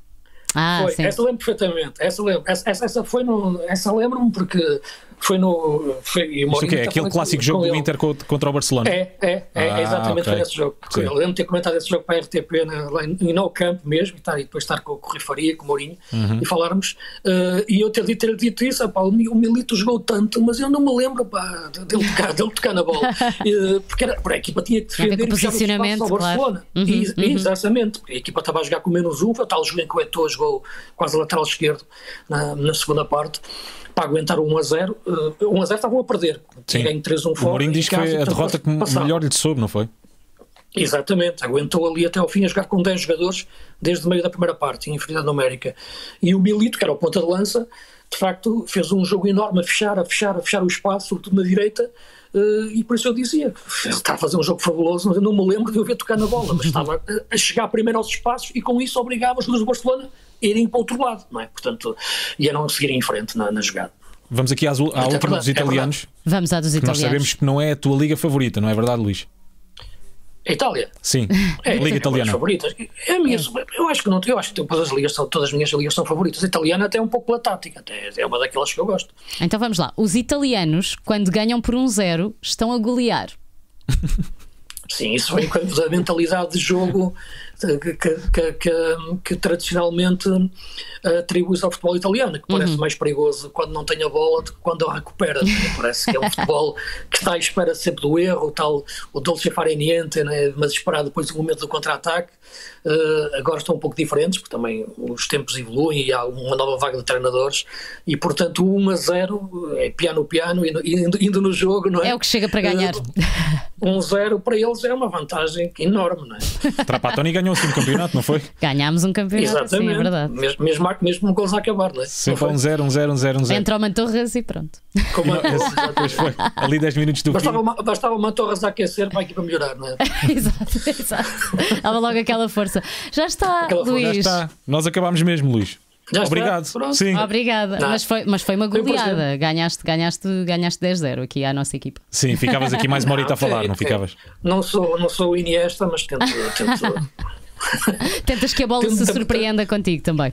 Ah, Foi, sim. essa lembro perfeitamente. Essa, lembro, essa, essa, essa foi no. Essa lembro-me porque foi no. Foi, e o o Mourinho quê? É aquele clássico com jogo do ele. Inter co- contra o Barcelona. É, é, é Ah, exatamente ok. foi esse jogo. Sim. Eu lembro de ter comentado esse jogo para a RTP na, lá em, No Camp mesmo, e, tá, e depois estar com, o Rui Faria, com o Mourinho, Uhum. e falarmos. eh, e eu ter, dito- ter dito isso, pá, o, Mi- o Milito jogou tanto, mas eu não me lembro pá, de- dele, tocar, dele tocar na bola. [laughs] Eh, porque era, porque a equipa tinha que defender os posicionamento, ao claro. Barcelona. Uhum, E- uhum. Exatamente, porque a equipa estava a jogar com menos um, o tal que o Eto'o jogou quase lateral esquerdo na, na segunda parte. Para aguentar o 1 a 0, eh, 1 a 0 estavam a perder. Sim. Ganho 3-1 O fora. Mourinho em diz que foi a portanto, derrota que passava. melhor lhe soube, não foi? Exatamente, aguentou ali até ao fim a jogar com 10 jogadores desde o meio da primeira parte, em inferioridade numérica. E o Milito, que era o ponta de lança, de facto fez um jogo enorme a fechar, a fechar, a fechar o espaço, sobretudo na direita, e por isso eu dizia, ele está a fazer um jogo fabuloso, mas eu não me lembro de eu ver tocar na bola, mas estava a- chegar primeiro aos espaços e com isso obrigava os jogadores do Barcelona a irem para o outro lado, não é? Portanto, e a não seguirem em frente na, na jogada. Vamos aqui às, à última verdade, dos é italianos. Vamos à dos que nós italianos. sabemos que não é a tua liga favorita, não é verdade, Luís? A Itália. Sim, É, liga tem italiana. favoritas. É a minha, eu acho que não, eu acho que todas as ligas são, todas as minhas ligas são favoritas. A italiana até é um pouco pela tática, até é uma daquelas que eu gosto. Então vamos lá. Os italianos, quando ganham por um zero, estão a golear. Sim, isso vem com a mentalidade de jogo que, que, que, tradicionalmente eh, atribui-se ao futebol italiano, que parece mais perigoso quando não tem a bola do que quando a recupera. Parece que é um futebol que está à espera sempre do erro, o tal, o dolce fare niente, né? mas esperar depois do momento do contra-ataque. Eh, agora estão um pouco diferentes, porque também os tempos evoluem e há uma nova vaga de treinadores, e portanto o 1 a 0 é piano-piano, indo, indo, indo no jogo, não é? É o que chega para ganhar. 1 a 0 para eles é uma vantagem enorme, não é? [laughs] Trapattoni ganhou assim o campeonato, não foi? Ganhámos um campeonato, sim, é Exatamente. verdade. Mesmo, mesmo, mesmo gols a acabar, não é? Sempre a um 0, um 0, um 0, um 0. Entra o Mantorras e pronto. Como [laughs] a- Depois foi ali 10 minutos do fim. bastava, uma, bastava uma torres a aquecer para a equipa melhorar, não é? [laughs] exato, exato. Dava logo aquela força. Já está, Aquela força. Já Luís. está. Nós acabámos mesmo, Luís. Já está, Obrigado. pronto. Sim, Obrigada. Não. Mas foi, mas foi uma um goleada. Ganhaste, ganhaste, ganhaste 10-0 aqui à nossa equipa. sim, ficavas aqui mais uma horita a falar, é- não ficavas? Não sou, não sou o Iniesta, mas tento, tento, [laughs] Tentas que a bola Tento- se surpreenda contigo também.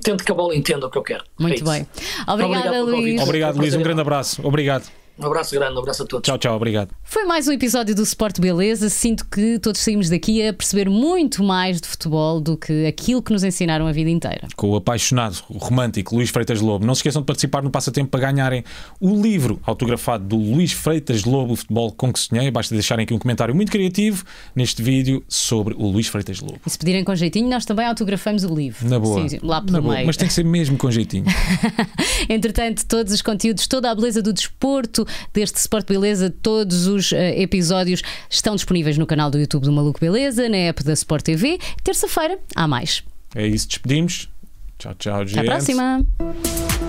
tento que a bola entenda o que eu quero. Muito É bem. Obrigada, Obrigado pelo Luís. convite. Obrigado, Luís. Um grande abraço. Obrigado. Um abraço grande, um abraço a todos. Tchau, tchau, obrigado. Foi mais um episódio do Sport Beleza. Sinto que todos saímos daqui a perceber muito mais de futebol do que aquilo que nos ensinaram a vida inteira. Com o apaixonado, o romântico Luís Freitas Lobo. Não se esqueçam de participar no passatempo para ganharem o livro autografado do Luís Freitas Lobo, o futebol com que sonhei. Basta deixarem aqui um comentário muito criativo neste vídeo sobre o Luís Freitas Lobo. E se pedirem com jeitinho, nós também autografamos o livro. Na boa. Sim, lá pelo Na boa. meio. Mas tem que ser mesmo com jeitinho. [laughs] Entretanto, todos os conteúdos, toda a beleza do desporto deste Sport Beleza, todos os eh, episódios estão disponíveis no canal do YouTube do Maluco Beleza, na app da Sport TV. Terça-feira há mais. É isso, despedimos. Tchau, tchau, Até gente. à próxima!